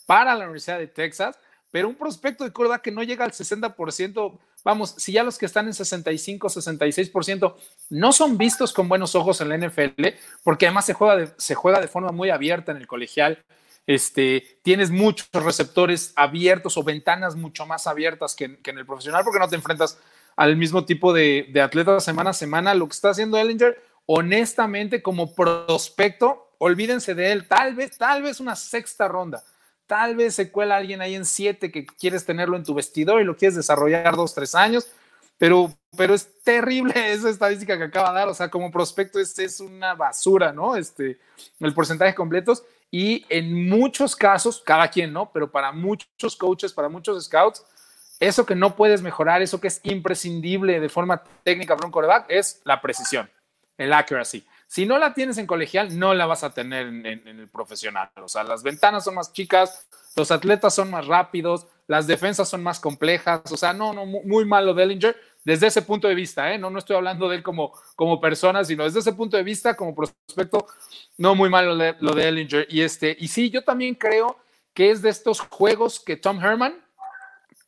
para la Universidad de Texas, pero un prospecto de Córdoba que no llega al 60%, vamos, si ya los que están en 65, 66% no son vistos con buenos ojos en la NFL, porque además se juega se juega de forma muy abierta en el colegial, este, tienes muchos receptores abiertos o ventanas mucho más abiertas que, en el profesional, porque no te enfrentas al mismo tipo de, de atletas semana a semana. Lo que está haciendo Ellinger honestamente, como prospecto, olvídense de él. Tal vez, tal vez una sexta ronda. Tal vez se cuela alguien ahí en siete que quieres tenerlo en tu vestidor y lo quieres desarrollar dos, tres años. Pero, pero es terrible esa estadística que acaba de dar. O sea, como prospecto es, es una basura, ¿no? Este, el porcentaje completos. Y en muchos casos, cada quien, ¿no? Pero para muchos coaches, para muchos scouts, eso que no puedes mejorar, eso que es imprescindible de forma técnica para un coreback, es la precisión el accuracy. Si no la tienes en colegial, no la vas a tener en, el profesional. O sea, las ventanas son más chicas, los atletas son más rápidos, las defensas son más complejas. O sea, no, no, muy malo Dellinger. desde ese punto de vista, ¿eh? no, no estoy hablando de él como, como persona, sino desde ese punto de vista, como prospecto, no muy mal lo de, lo de Ellinger. Y, este, y sí, yo también creo que es de estos juegos que Tom Herman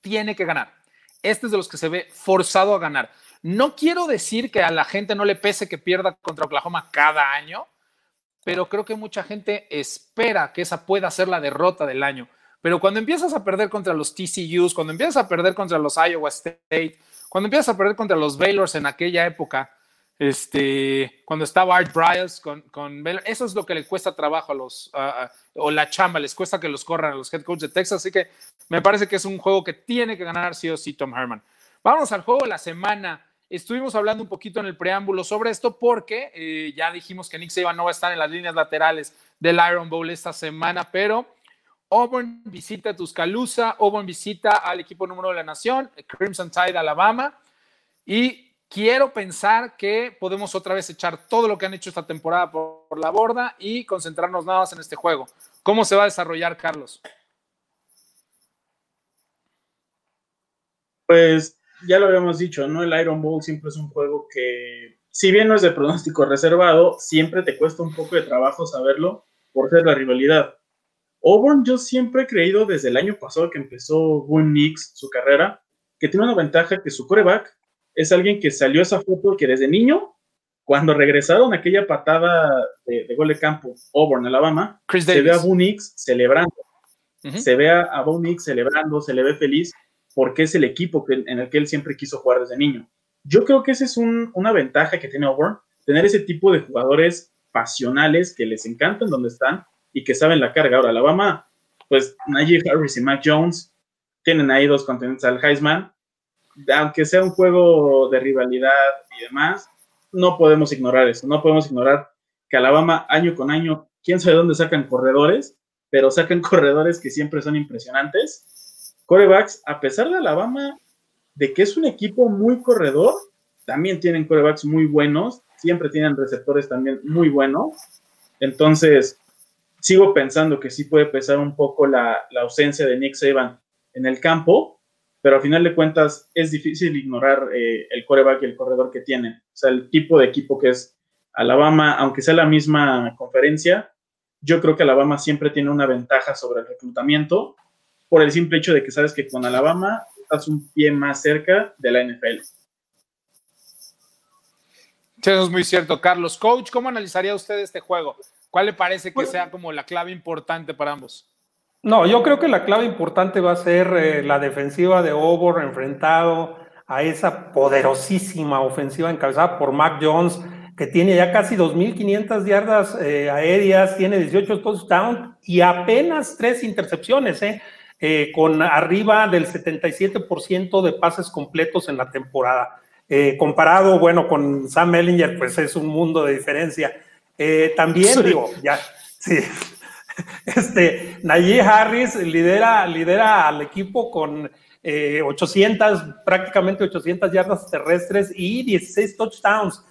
tiene que ganar. Este es de los que se ve forzado a ganar. No quiero decir que a la gente no le pese que pierda contra Oklahoma cada año, pero creo que mucha gente espera que esa pueda ser la derrota del año. Pero cuando empiezas a perder contra los TCUs, cuando empiezas a perder contra los Iowa State, cuando empiezas a perder contra los Baylors en aquella época, este, cuando estaba Art Bryce con, con Baylor, eso es lo que le cuesta trabajo a los, o la chamba, les cuesta que los corran a los head coaches de Texas. Así que me parece que es un juego que tiene que ganar sí o sí Tom Herman. Vamos al juego de la semana. Estuvimos hablando un poquito en el preámbulo sobre esto porque eh, ya dijimos que Nick Saban no va a estar en las líneas laterales del Iron Bowl esta semana, pero Auburn visita Tuscaloosa, Auburn visita al equipo número de la nación, Crimson Tide, Alabama, y quiero pensar que podemos otra vez echar todo lo que han hecho esta temporada por, por la borda y concentrarnos nada más en este juego. ¿Cómo se va a desarrollar, Carlos? Pues ya lo habíamos dicho, ¿no? El Iron Bowl siempre es un juego que, si bien no es de pronóstico reservado, siempre te cuesta un poco de trabajo saberlo por ser la rivalidad. Auburn, yo siempre he creído desde el año pasado que empezó Boone Nix su carrera, que tiene una ventaja que su coreback es alguien que salió esa foto que desde niño, cuando regresaron aquella patada de, gol de campo, Auburn, Alabama, se ve a Boone Nix celebrando. Se ve a, Boone Nix celebrando, se le ve feliz porque es el equipo en el que él siempre quiso jugar desde niño. Yo creo que esa es una ventaja que tiene Auburn, tener ese tipo de jugadores pasionales que les encantan donde están y que saben la carga. Ahora, Alabama, pues Najee Harris y Mac Jones tienen ahí dos contendientes al Heisman. Aunque sea un juego de rivalidad y demás, no podemos ignorar eso. No podemos ignorar que Alabama, año con año, quién sabe dónde sacan corredores, pero sacan corredores que siempre son impresionantes corebacks, a pesar de Alabama, de que es un equipo muy corredor, también tienen corebacks muy buenos, siempre tienen receptores también muy buenos. Entonces, sigo pensando que sí puede pesar un poco la, ausencia de Nick Saban en el campo, pero a final de cuentas es difícil ignorar eh, el coreback y el corredor que tienen. O sea, el tipo de equipo que es Alabama, aunque sea la misma conferencia, yo creo que Alabama siempre tiene una ventaja sobre el reclutamiento por el simple hecho de que sabes que con Alabama estás un pie más cerca de la NFL. Eso es muy cierto, Carlos. Coach, ¿cómo analizaría usted este juego? ¿Cuál le parece que pues sea como la clave importante para ambos? No, yo creo que la clave importante va a ser eh, la defensiva de Auburn enfrentado a esa poderosísima ofensiva encabezada por Mac Jones, que tiene ya casi 2.500 yardas eh, aéreas, tiene 18 touchdowns y apenas tres intercepciones. ¿eh? Eh, con arriba del 77% de pases completos en la temporada. Comparado, bueno, con Sam Ellinger, pues es un mundo de diferencia. Eh, también, digo, ya, sí. Este, Najee Harris lidera, lidera al equipo con 800, prácticamente 800 yardas terrestres y 16 touchdowns.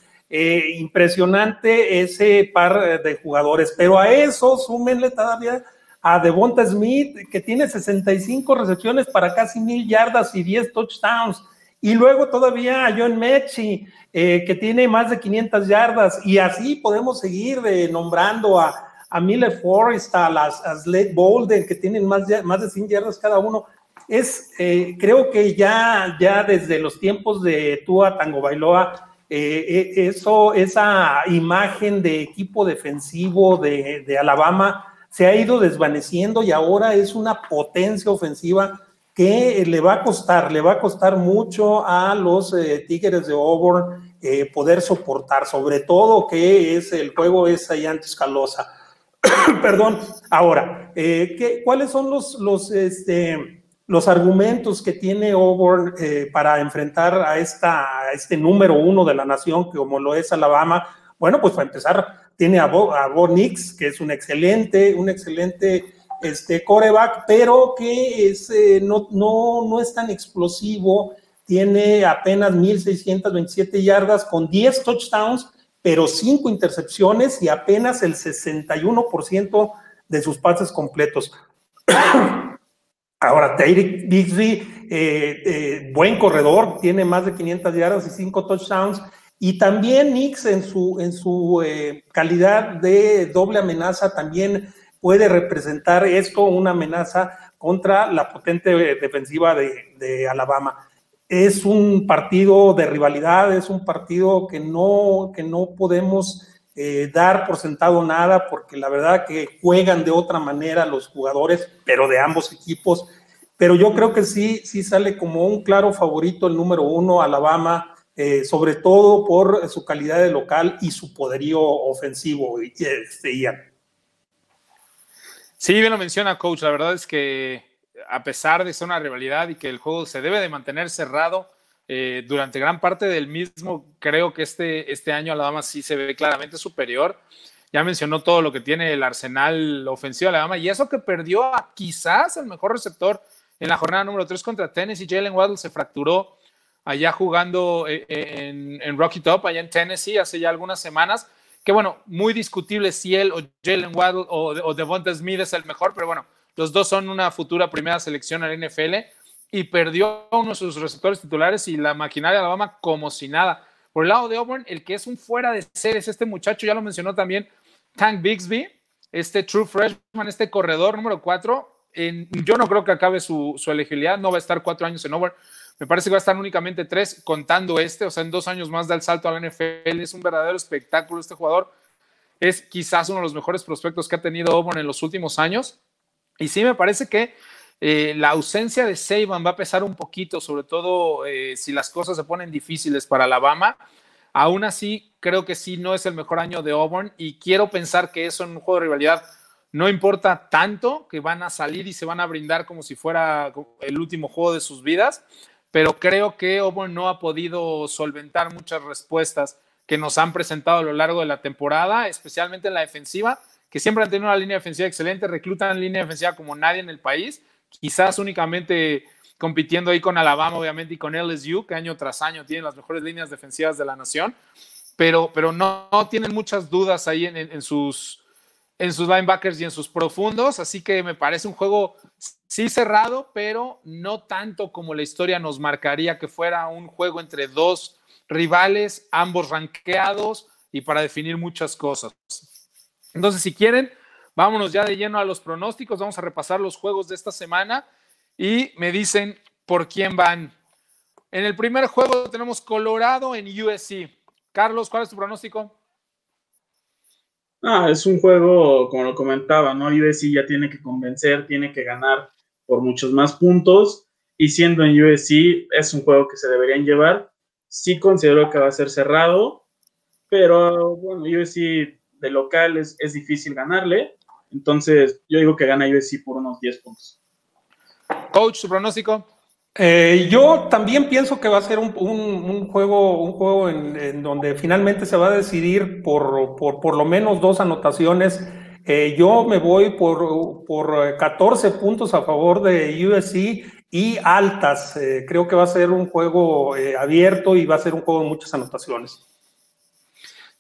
impresionante ese par de jugadores, pero a eso súmenle todavía a Devonta Smith, que tiene 65 recepciones para casi mil yardas y 10 touchdowns. Y luego todavía a John Mechie, eh, que tiene más de 500 yardas. Y así podemos seguir eh, nombrando a, a Miller Forrest, a, las, a Slade Bolden, que tienen más, más de 100 yardas cada uno. Es, eh, creo que ya, ya desde los tiempos de Tua Tango Bailoa, eso, esa imagen de equipo defensivo de, de Alabama, se ha ido desvaneciendo y ahora es una potencia ofensiva que le va a costar, le va a costar mucho a los eh, Tigres de Auburn eh, poder soportar, sobre todo que es el juego es allá en Tuscaloosa. Perdón, ahora, eh, ¿qué, ¿cuáles son los, los, este, los argumentos que tiene Auburn para enfrentar a, esta, este número uno de la nación, como lo es Alabama? Bueno, pues para empezar, tiene a Bo, Nix, que es un excelente, un excelente este, coreback, pero que es, eh, no, no, no es tan explosivo, tiene apenas 1.627 yardas con 10 touchdowns, pero 5 intercepciones y apenas el 61% de sus pases completos. Ahora, Tyreek Bixby, eh, eh, buen corredor, tiene más de 500 yardas y 5 touchdowns. Y también Nix en su, en su eh, calidad de doble amenaza también puede representar esto una amenaza contra la potente defensiva de, de Alabama. Es un partido de rivalidad, es un partido que no, que no podemos eh, dar por sentado nada, porque la verdad que juegan de otra manera los jugadores, pero de ambos equipos. Pero yo creo que sí, sí sale como un claro favorito el número uno, Alabama, eh, sobre todo por su calidad de local y su poderío ofensivo, este, Ian. Sí, bien lo menciona, coach. La verdad es que a pesar de ser una rivalidad y que el juego se debe de mantener cerrado, eh, durante gran parte del mismo, creo que este, este año Alabama sí se ve claramente superior. Ya mencionó todo lo que tiene el arsenal ofensivo de Alabama y eso que perdió a quizás el mejor receptor en la jornada número 3 contra Tennessee. Jalen Waddle se fracturó allá jugando eh, en, en, Rocky Top, allá en Tennessee, hace ya algunas semanas. Que bueno, muy discutible si él o Jalen Waddle o, o Devonta Smith es el mejor, pero bueno, los dos son una futura primera selección al NFL y perdió uno de sus receptores titulares y la maquinaria de Alabama como si nada. Por el lado de Auburn, el que es un fuera de ser es este muchacho, ya lo mencionó también Tank Bixby, este true freshman, este corredor número 4. yo no creo que acabe su, elegibilidad, no va a estar cuatro años en Auburn. Me parece que va a estar únicamente tres, contando este, o sea, en dos años más da el salto a la NFL. Es un verdadero espectáculo este jugador. Es quizás uno de los mejores prospectos que ha tenido Auburn en los últimos años. Y sí, me parece que eh, la ausencia de Saban va a pesar un poquito, sobre todo eh, si las cosas se ponen difíciles para Alabama. Aún así, creo que sí no es el mejor año de Auburn y quiero pensar que eso en un juego de rivalidad no importa tanto, que van a salir y se van a brindar como si fuera el último juego de sus vidas, pero creo que Auburn no ha podido solventar muchas respuestas que nos han presentado a lo largo de la temporada, especialmente en la defensiva, que siempre han tenido una línea defensiva excelente, reclutan línea defensiva como nadie en el país quizás únicamente compitiendo ahí con Alabama, obviamente, y con LSU, que año tras año tienen las mejores líneas defensivas de la nación, pero, pero no, tienen muchas dudas ahí en, sus, en sus linebackers y en sus profundos, así que me parece un juego sí cerrado, pero no tanto como la historia nos marcaría que fuera un juego entre dos rivales, ambos ranqueados y para definir muchas cosas. Entonces, si quieren, Vámonos ya de lleno a los pronósticos. Vamos a repasar los juegos de esta semana y me dicen por quién van. En el primer juego tenemos Colorado en USC. Carlos, ¿cuál es tu pronóstico? Ah, es un juego, como lo comentaba, ¿no? USC ya tiene que convencer, tiene que ganar por muchos más puntos. Y siendo en USC, es un juego que se deberían llevar. Sí considero que va a ser cerrado, pero bueno, USC de local es, es difícil ganarle. Entonces, yo digo que gana USC por unos 10 puntos. Coach, su pronóstico. Eh, yo también pienso que va a ser un, juego, un juego en, donde finalmente se va a decidir por, por, lo menos dos anotaciones. Eh, yo me voy por, por 14 puntos a favor de USC y altas. Eh, creo que va a ser un juego abierto y va a ser un juego de muchas anotaciones.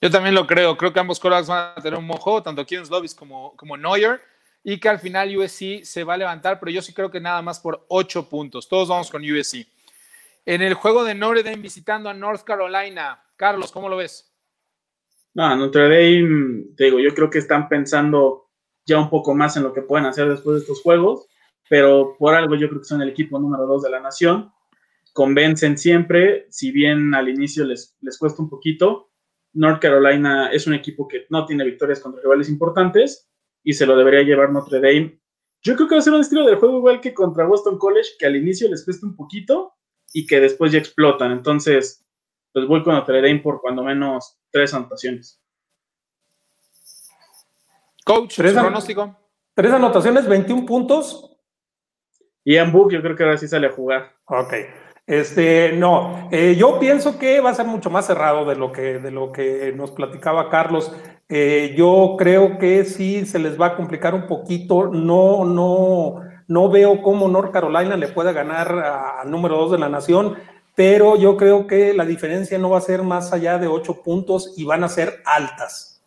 Yo también lo creo. Creo que ambos corebacks van a tener un mojo, tanto Kevin Slovis como, como Neuer, y que al final USC se va a levantar, pero yo sí creo que nada más por 8 puntos. Todos vamos con USC. En el juego de Notre Dame visitando a North Carolina, Carlos, ¿cómo lo ves? No, Notre Dame, te digo, yo creo que están pensando ya un poco más en lo que pueden hacer después de estos juegos, pero por algo yo creo que son el equipo número 2 de la nación. Convencen siempre, si bien al inicio les, les cuesta un poquito, North Carolina es un equipo que no tiene victorias contra rivales importantes y se lo debería llevar Notre Dame. Yo creo que va a ser un estilo de juego igual que contra Boston College, que al inicio les cuesta un poquito y que después ya explotan. Entonces, pues voy con Notre Dame por cuando menos tres anotaciones. Coach, tres pronóstico. Tres anotaciones, 21 puntos. Y en Book yo creo que ahora sí sale a jugar. Ok. Este, no, eh, yo pienso que va a ser mucho más cerrado de lo que, de lo que nos platicaba Carlos. Eh, yo creo que sí se les va a complicar un poquito. No, no, no veo cómo North Carolina le pueda ganar al número dos de la nación, pero yo creo que la diferencia no va a ser más allá de ocho puntos y van a ser altas.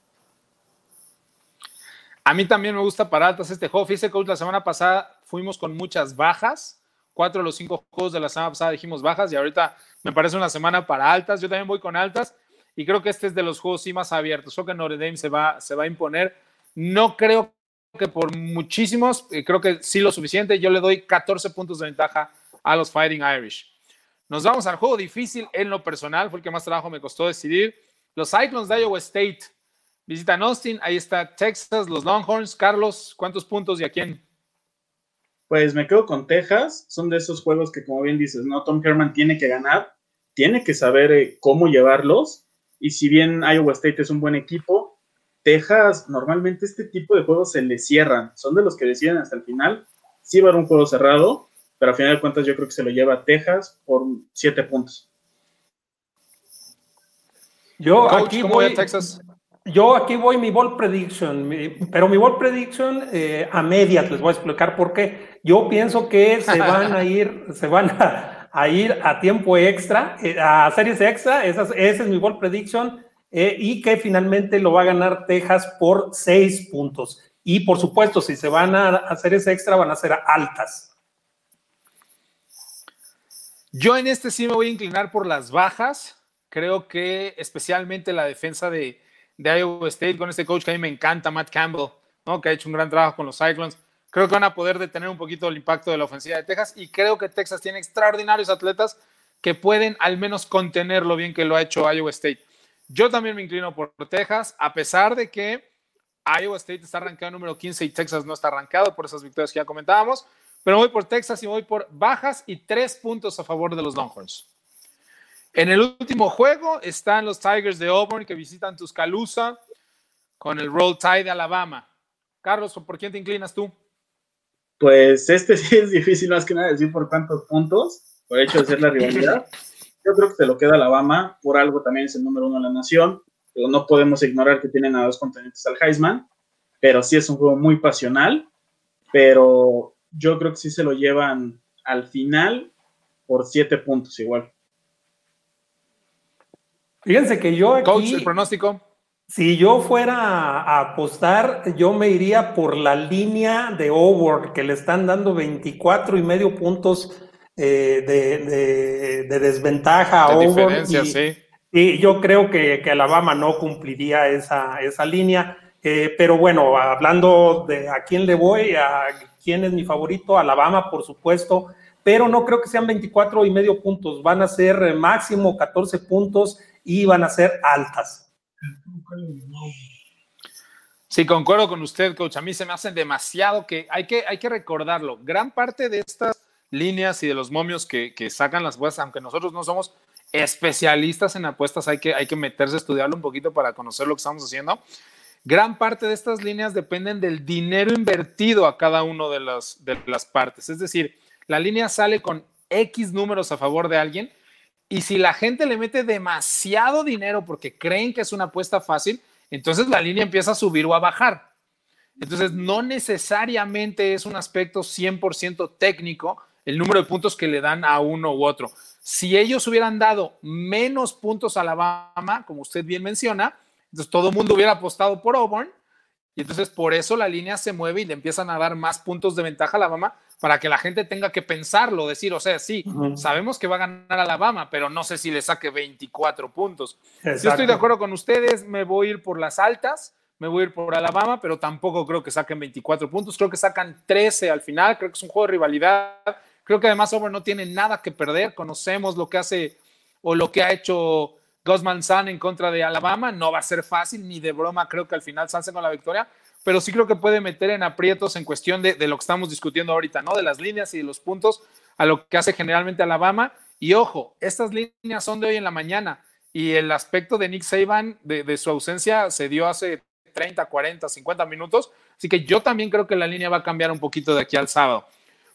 A mí también me gusta para altas este juego. Fíjese, coach, la semana pasada fuimos con muchas bajas. Cuatro de los cinco juegos de la semana pasada dijimos bajas y ahorita me parece una semana para altas. Yo también voy con altas y creo que este es de los juegos sí más abiertos. Creo que Notre Dame se va, se va a imponer. No creo que por muchísimos, eh, creo que sí lo suficiente. Yo le doy 14 puntos de ventaja a los Fighting Irish. Nos vamos al juego difícil en lo personal, fue el que más trabajo me costó decidir. Los Cyclones de Iowa State visitan Austin, ahí está Texas, los Longhorns. Carlos, ¿cuántos puntos y a quién? Pues me quedo con Texas, son de esos juegos que como bien dices, ¿no? Tom Herman tiene que ganar, tiene que saber eh, cómo llevarlos y si bien Iowa State es un buen equipo, Texas normalmente este tipo de juegos se le cierran, son de los que deciden hasta el final, sí va a haber un juego cerrado, pero a final de cuentas yo creo que se lo lleva Texas por siete puntos. Yo aquí voy Texas. Yo aquí voy mi ball prediction, pero mi ball prediction eh, a medias les voy a explicar por qué. Yo pienso que se van a ir, se van a, ir a tiempo extra, eh, a series extra, esa, ese es mi ball prediction, eh, y que finalmente lo va a ganar Texas por seis puntos. Y por supuesto, si se van a, a series extra, van a ser altas. Yo en este sí me voy a inclinar por las bajas. Creo que especialmente la defensa de, Iowa State con este coach que a mí me encanta, Matt Campbell, ¿no? que ha hecho un gran trabajo con los Cyclones. Creo que van a poder detener un poquito el impacto de la ofensiva de Texas y creo que Texas tiene extraordinarios atletas que pueden al menos contener lo bien que lo ha hecho Iowa State. Yo también me inclino por Texas, a pesar de que Iowa State está arrancado número 15 y Texas no está arrancado por esas victorias que ya comentábamos. Pero voy por Texas y voy por bajas y tres puntos a favor de los Longhorns. En el último juego están los Tigers de Auburn que visitan Tuscaloosa con el Roll Tide de Alabama. Carlos, ¿por quién te inclinas tú? Pues este sí es difícil más que nada decir por cuántos puntos, por hecho de ser la rivalidad. Yo creo que se lo queda Alabama, por algo también es el número uno de la nación, pero no podemos ignorar que tienen a dos contendientes al Heisman, pero sí es un juego muy pasional, pero yo creo que sí se lo llevan al final por siete puntos igual. Fíjense que yo aquí, Coach, el pronóstico. Si yo fuera a apostar, yo me iría por la línea de Over, que le están dando 24 y medio puntos eh, de, desventaja a Over. Y, sí. y, yo creo que, que, Alabama no cumpliría esa, esa línea. Eh, pero bueno, hablando de a quién le voy, a quién es mi favorito, Alabama, por supuesto, pero no creo que sean 24 y medio puntos, van a ser máximo 14 puntos y van a ser altas. Sí, concuerdo con usted, coach. A mí se me hacen demasiado que hay que, hay que recordarlo. Gran parte de estas líneas y de los momios que, sacan las apuestas, aunque nosotros no somos especialistas en apuestas, hay que, hay que meterse a estudiarlo un poquito para conocer lo que estamos haciendo. Gran parte de estas líneas dependen del dinero invertido a cada una de las, de las partes. Es decir, la línea sale con X números a favor de alguien y si la gente le mete demasiado dinero porque creen que es una apuesta fácil, entonces la línea empieza a subir o a bajar. Entonces, no necesariamente es un aspecto 100% técnico el número de puntos que le dan a uno u otro. Si ellos hubieran dado menos puntos a Alabama, como usted bien menciona, entonces todo el mundo hubiera apostado por Auburn y entonces por eso la línea se mueve y le empiezan a dar más puntos de ventaja a Alabama para que la gente tenga que pensarlo, decir, o sea, sí, sabemos que va a ganar Alabama, pero no sé si le saque 24 puntos. Yo estoy de acuerdo con ustedes, me voy a ir por las altas, me voy a ir por Alabama, pero tampoco creo que saquen 24 puntos, creo que sacan 13 al final, creo que es un juego de rivalidad, creo que además Auburn no tiene nada que perder, conocemos lo que hace o lo que ha hecho Gosman San en contra de Alabama. No va a ser fácil, ni de broma creo que al final salse con la victoria, pero sí creo que puede meter en aprietos en cuestión de, lo que estamos discutiendo ahorita, ¿no? De las líneas y de los puntos a lo que hace generalmente Alabama. Y ojo, estas líneas son de hoy en la mañana y el aspecto de Nick Saban, de, de su ausencia, se dio hace 30, 40, 50 minutos. Así que yo también creo que la línea va a cambiar un poquito de aquí al sábado.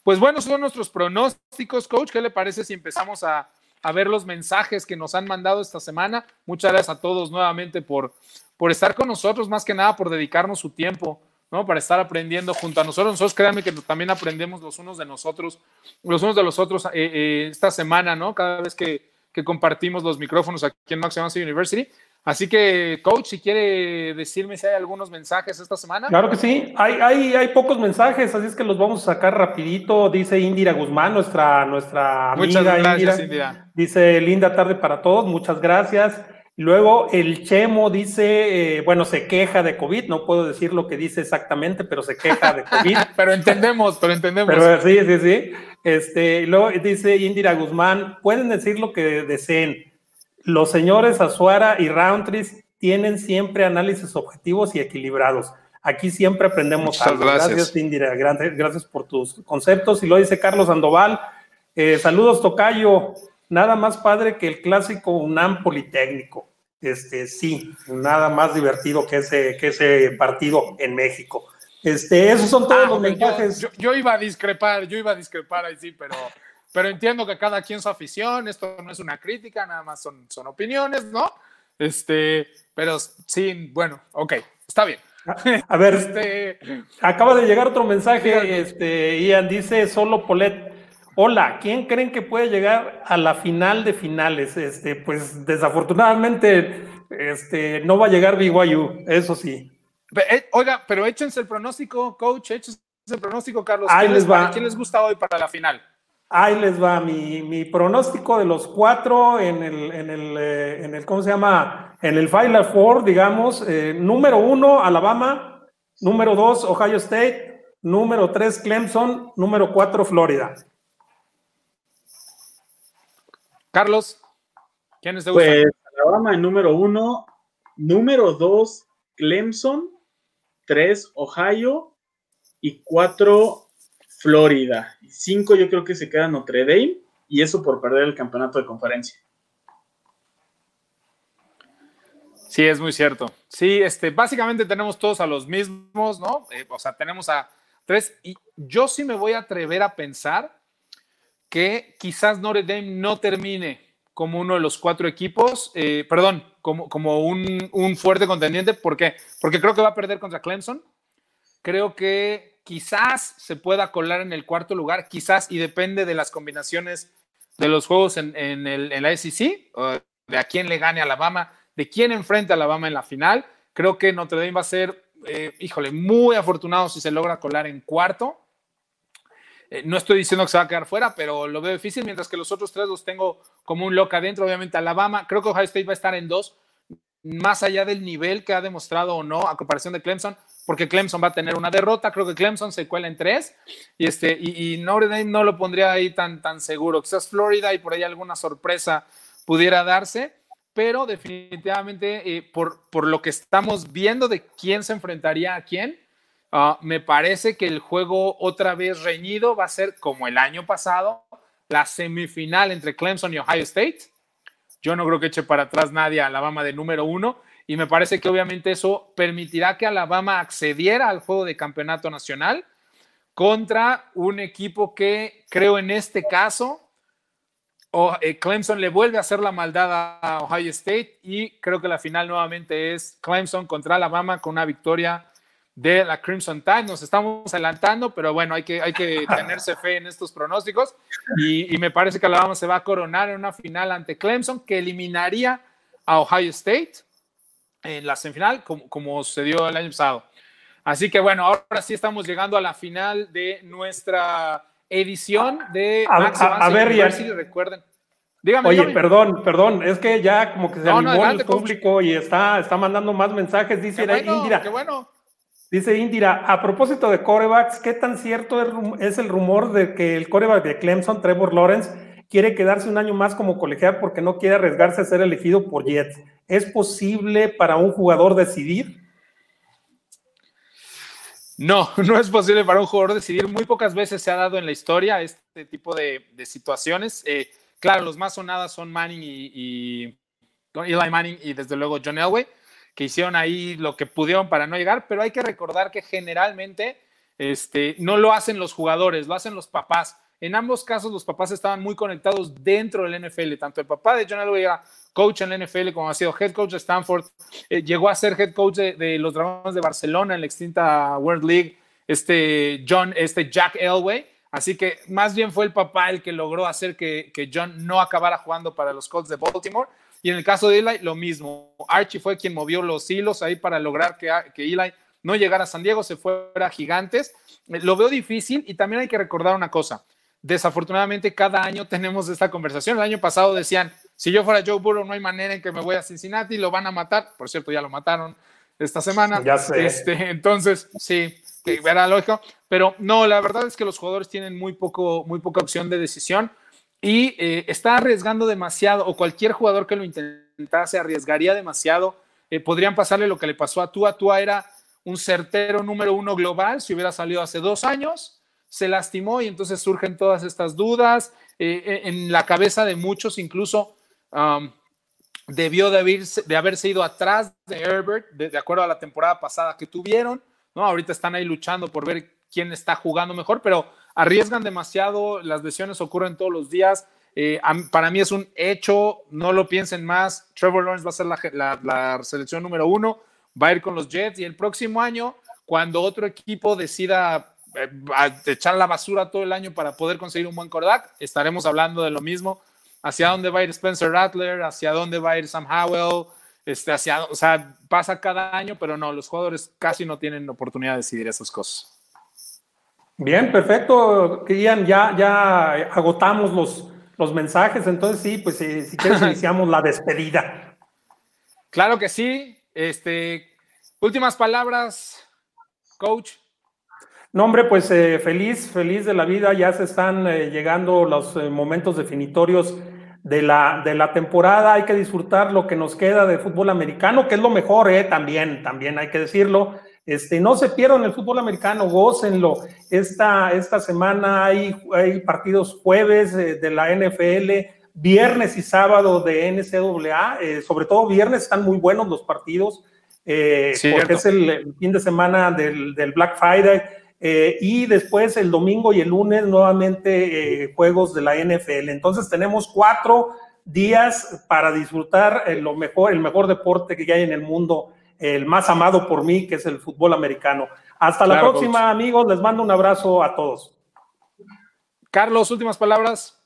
Pues bueno, son nuestros pronósticos, coach. ¿Qué le parece si empezamos a, a ver los mensajes que nos han mandado esta semana. Muchas gracias a todos nuevamente por, por estar con nosotros, más que nada por dedicarnos su tiempo, ¿no? Para estar aprendiendo junto a nosotros. Nosotros créanme que también aprendemos los unos de nosotros, los unos de los otros eh, eh, esta semana, ¿no? Cada vez que, que, compartimos los micrófonos aquí en Max University. Así que, coach, si quiere decirme si hay algunos mensajes esta semana. Claro que sí, hay, hay, hay pocos mensajes, así es que los vamos a sacar rapidito. Dice Indira Guzmán, nuestra, nuestra amiga Muchas gracias, Indira. Dice, linda tarde para todos, muchas gracias. Luego el Chemo dice, eh, bueno, se queja de COVID, no puedo decir lo que dice exactamente, pero se queja de COVID. pero entendemos, pero entendemos. Pero sí, sí, sí. Este, luego dice Indira Guzmán, pueden decir lo que deseen los señores Azuara y Roundtree tienen siempre análisis objetivos y equilibrados. Aquí siempre aprendemos Muchas algo. gracias. Gracias, Indira. Gracias, por tus conceptos. Y lo dice Carlos Sandoval. eh, saludos, Tocayo. Nada más padre que el clásico UNAM Politécnico. Este, sí, nada más divertido que ese, que ese partido en México. Este, esos son todos Ah, los mensajes. Yo, yo iba a discrepar, yo iba a discrepar ahí sí, pero, pero entiendo que cada quien su afición, esto no es una crítica, nada más son, son opiniones, ¿no? Este, pero sí, bueno, ok, está bien. A ver, Este, Acaba de llegar otro mensaje, este, Ian dice solo Polet. Hola, ¿quién creen que puede llegar a la final de finales? Este, pues desafortunadamente, este, no va a llegar BYU, eso sí. eh, oiga, pero échense el pronóstico, coach, échense el pronóstico, Carlos. Ahí ¿Quién les va. ¿Quién les gusta hoy para la final? Ahí les va mi, mi pronóstico de los cuatro en el, en el, eh, en el ¿cómo se llama? En el Final Four, digamos. eh, número uno, Alabama. Número dos, Ohio State. Número tres, Clemson. Número cuatro, Florida. Carlos, ¿quiénes te gustan? Pues Alabama en número uno, número dos, Clemson, tres, Ohio y cuatro, Florida. Cinco yo creo que se queda Notre Dame y eso por perder el campeonato de conferencia. Sí, es muy cierto. Sí, este, básicamente tenemos todos a los mismos, ¿no? Eh, o sea, tenemos a tres. Y yo sí me voy a atrever a pensar que quizás Notre Dame no termine como uno de los cuatro equipos, eh, perdón, como, como un, un fuerte contendiente. ¿Por qué? Porque creo que va a perder contra Clemson. Creo que quizás se pueda colar en el cuarto lugar, quizás, y depende de las combinaciones de los juegos en, en el, en la SEC, de a quién le gane Alabama, de quién enfrenta a Alabama en la final. Creo que Notre Dame va a ser, eh, híjole, muy afortunado si se logra colar en cuarto. Eh, no estoy diciendo que se va a quedar fuera, pero lo veo difícil, mientras que los otros tres los tengo como un lock adentro. Obviamente Alabama, creo que Ohio State va a estar en dos, más allá del nivel que ha demostrado o no a comparación de Clemson, porque Clemson va a tener una derrota, creo que Clemson se cuela en tres, y, este, y, y Notre Dame no lo pondría ahí tan, tan seguro. Quizás Florida y por ahí alguna sorpresa pudiera darse, pero definitivamente eh, por, por lo que estamos viendo de quién se enfrentaría a quién, ah, me parece que el juego otra vez reñido va a ser como el año pasado, la semifinal entre Clemson y Ohio State. Yo no creo que eche para atrás nadie a Alabama de número uno y me parece que obviamente eso permitirá que Alabama accediera al juego de campeonato nacional contra un equipo que creo en este caso o, eh, Clemson le vuelve a hacer la maldad a Ohio State y creo que la final nuevamente es Clemson contra Alabama con una victoria de la Crimson Tide. Nos estamos adelantando, pero bueno, hay que, hay que tenerse fe en estos pronósticos y, y me parece que Alabama se va a coronar en una final ante Clemson que eliminaría a Ohio State en la semifinal como, como se dio el año pasado. Así que bueno, ahora sí estamos llegando a la final de nuestra edición de A- Max a- a ver, University. Ian. Recuerden. Dígame, Oye, dígame. perdón, perdón, es que ya como que se No, no, animó adelante, el coach. público y está, está mandando más mensajes. Dice bueno, Indira, qué bueno. dice Indira, a propósito de corebacks, ¿qué tan cierto es el rumor de que el coreback de Clemson, Trevor Lawrence, quiere quedarse un año más como colegial porque no quiere arriesgarse a ser elegido por Jets? ¿Es posible para un jugador decidir? No, no es posible para un jugador decidir. Muy pocas veces se ha dado en la historia este tipo de, situaciones. Eh, claro, los más sonadas son Manning y, y Eli Manning y desde luego John Elway, que hicieron ahí lo que pudieron para no llegar, pero hay que recordar que generalmente este, no lo hacen los jugadores, lo hacen los papás. En ambos casos los papás estaban muy conectados dentro del NFL, tanto el papá de John Elway era coach en la NFL como ha sido head coach de Stanford, eh, llegó a ser head coach de, de los Dragones de Barcelona en la extinta World League, este John, este Jack Elway, así que más bien fue el papá el que logró hacer que, que John no acabara jugando para los Colts de Baltimore Y en el caso de Eli, lo mismo. Archie fue quien movió los hilos ahí para lograr que, que Eli no llegara a San Diego, se fuera a Gigantes. Lo veo difícil y también hay que recordar una cosa. Desafortunadamente, cada año tenemos esta conversación. El año pasado decían, si yo fuera Joe Burrow, no hay manera en que me voy a Cincinnati, lo van a matar. Por cierto, ya lo mataron esta semana. Ya sé. Este, entonces, sí, era lógico. Pero no, la verdad es que los jugadores tienen muy, poco, muy poca opción de decisión y eh, está arriesgando demasiado, o cualquier jugador que lo intentase arriesgaría demasiado. Eh, podrían pasarle lo que le pasó a Tua. Tua era un certero número uno global si hubiera salido hace dos años. Se lastimó y entonces surgen todas estas dudas. Eh, en la cabeza de muchos, incluso um, debió de haberse, ido atrás de Herbert, de, acuerdo a la temporada pasada que tuvieron. ¿no? Ahorita están ahí luchando por ver quién está jugando mejor, pero arriesgan demasiado, las lesiones ocurren todos los días. Eh, para mí es un hecho, no lo piensen más. Trevor Lawrence va a ser la, la, selección número uno, va a ir con los Jets y el próximo año, cuando otro equipo decida eh, echar la basura todo el año para poder conseguir un buen quarterback, estaremos hablando de lo mismo. Hacia dónde va a ir Spencer Rattler, hacia dónde va a ir Sam Howell, este, hacia, o sea, pasa cada año, pero no, los jugadores casi no tienen oportunidad de decidir esas cosas. Bien, perfecto, Ian, ya, ya agotamos los, los mensajes, entonces sí, pues eh, si quieres iniciamos la despedida. Claro que sí. Este, últimas palabras, coach. No, hombre, pues eh, feliz, feliz de la vida. Ya se están eh, llegando los momentos definitorios de la, de la temporada. Hay que disfrutar lo que nos queda de fútbol americano, que es lo mejor, eh, también, también hay que decirlo. Este, no se pierdan el fútbol americano, gócenlo. Esta, esta semana hay, hay partidos jueves eh, de la NFL, viernes y sábado de NCAA, eh, sobre todo viernes están muy buenos los partidos, eh, porque es el, fin de semana del, del Black Friday. Y después el domingo y el lunes nuevamente juegos de la NFL. Entonces tenemos cuatro días para disfrutar lo mejor, el mejor deporte que hay en el mundo el más amado por mí, que es el fútbol americano. Hasta la próxima, amigos. Les mando un abrazo a todos. Carlos, últimas palabras.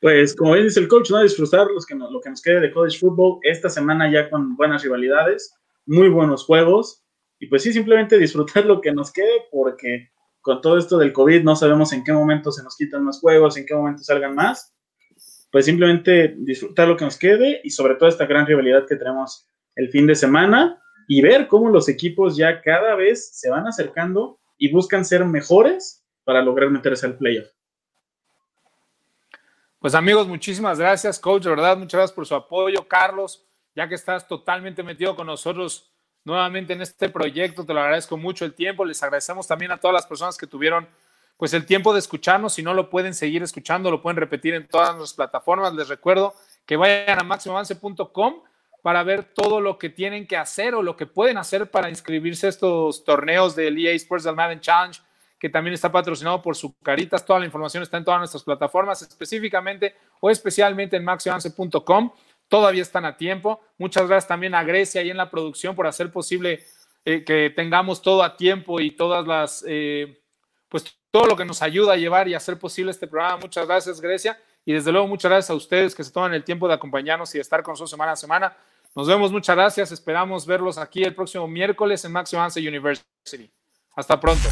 Pues como bien dice el coach, ¿no? disfrutar los que lo que nos quede de college football esta semana ya con buenas rivalidades, muy buenos juegos y pues sí, simplemente disfrutar lo que nos quede porque con todo esto del COVID no sabemos en qué momento se nos quitan más juegos, en qué momento salgan más. Pues simplemente disfrutar lo que nos quede y sobre todo esta gran rivalidad que tenemos el fin de semana y ver cómo los equipos ya cada vez se van acercando y buscan ser mejores para lograr meterse al playoff. Pues amigos, muchísimas gracias, coach, de verdad, muchas gracias por su apoyo, Carlos, ya que estás totalmente metido con nosotros nuevamente en este proyecto, te lo agradezco mucho el tiempo, les agradecemos también a todas las personas que tuvieron pues el tiempo de escucharnos, si no lo pueden seguir escuchando, lo pueden repetir en todas nuestras plataformas, les recuerdo que vayan a máximoavance.com para ver todo lo que tienen que hacer o lo que pueden hacer para inscribirse a estos torneos del EA Sports del Madden Challenge, que también está patrocinado por su caritas. Toda la información está en todas nuestras plataformas, específicamente o especialmente en maxioance.com. Todavía están a tiempo. Muchas gracias también a Grecia y en la producción por hacer posible eh, que tengamos todo a tiempo y todas las, eh, pues todo lo que nos ayuda a llevar y hacer posible este programa. Muchas gracias, Grecia. Y desde luego, muchas gracias a ustedes que se toman el tiempo de acompañarnos y de estar con nosotros semana a semana. Nos vemos, muchas gracias. Esperamos verlos aquí el próximo miércoles en Maximum University. Hasta pronto.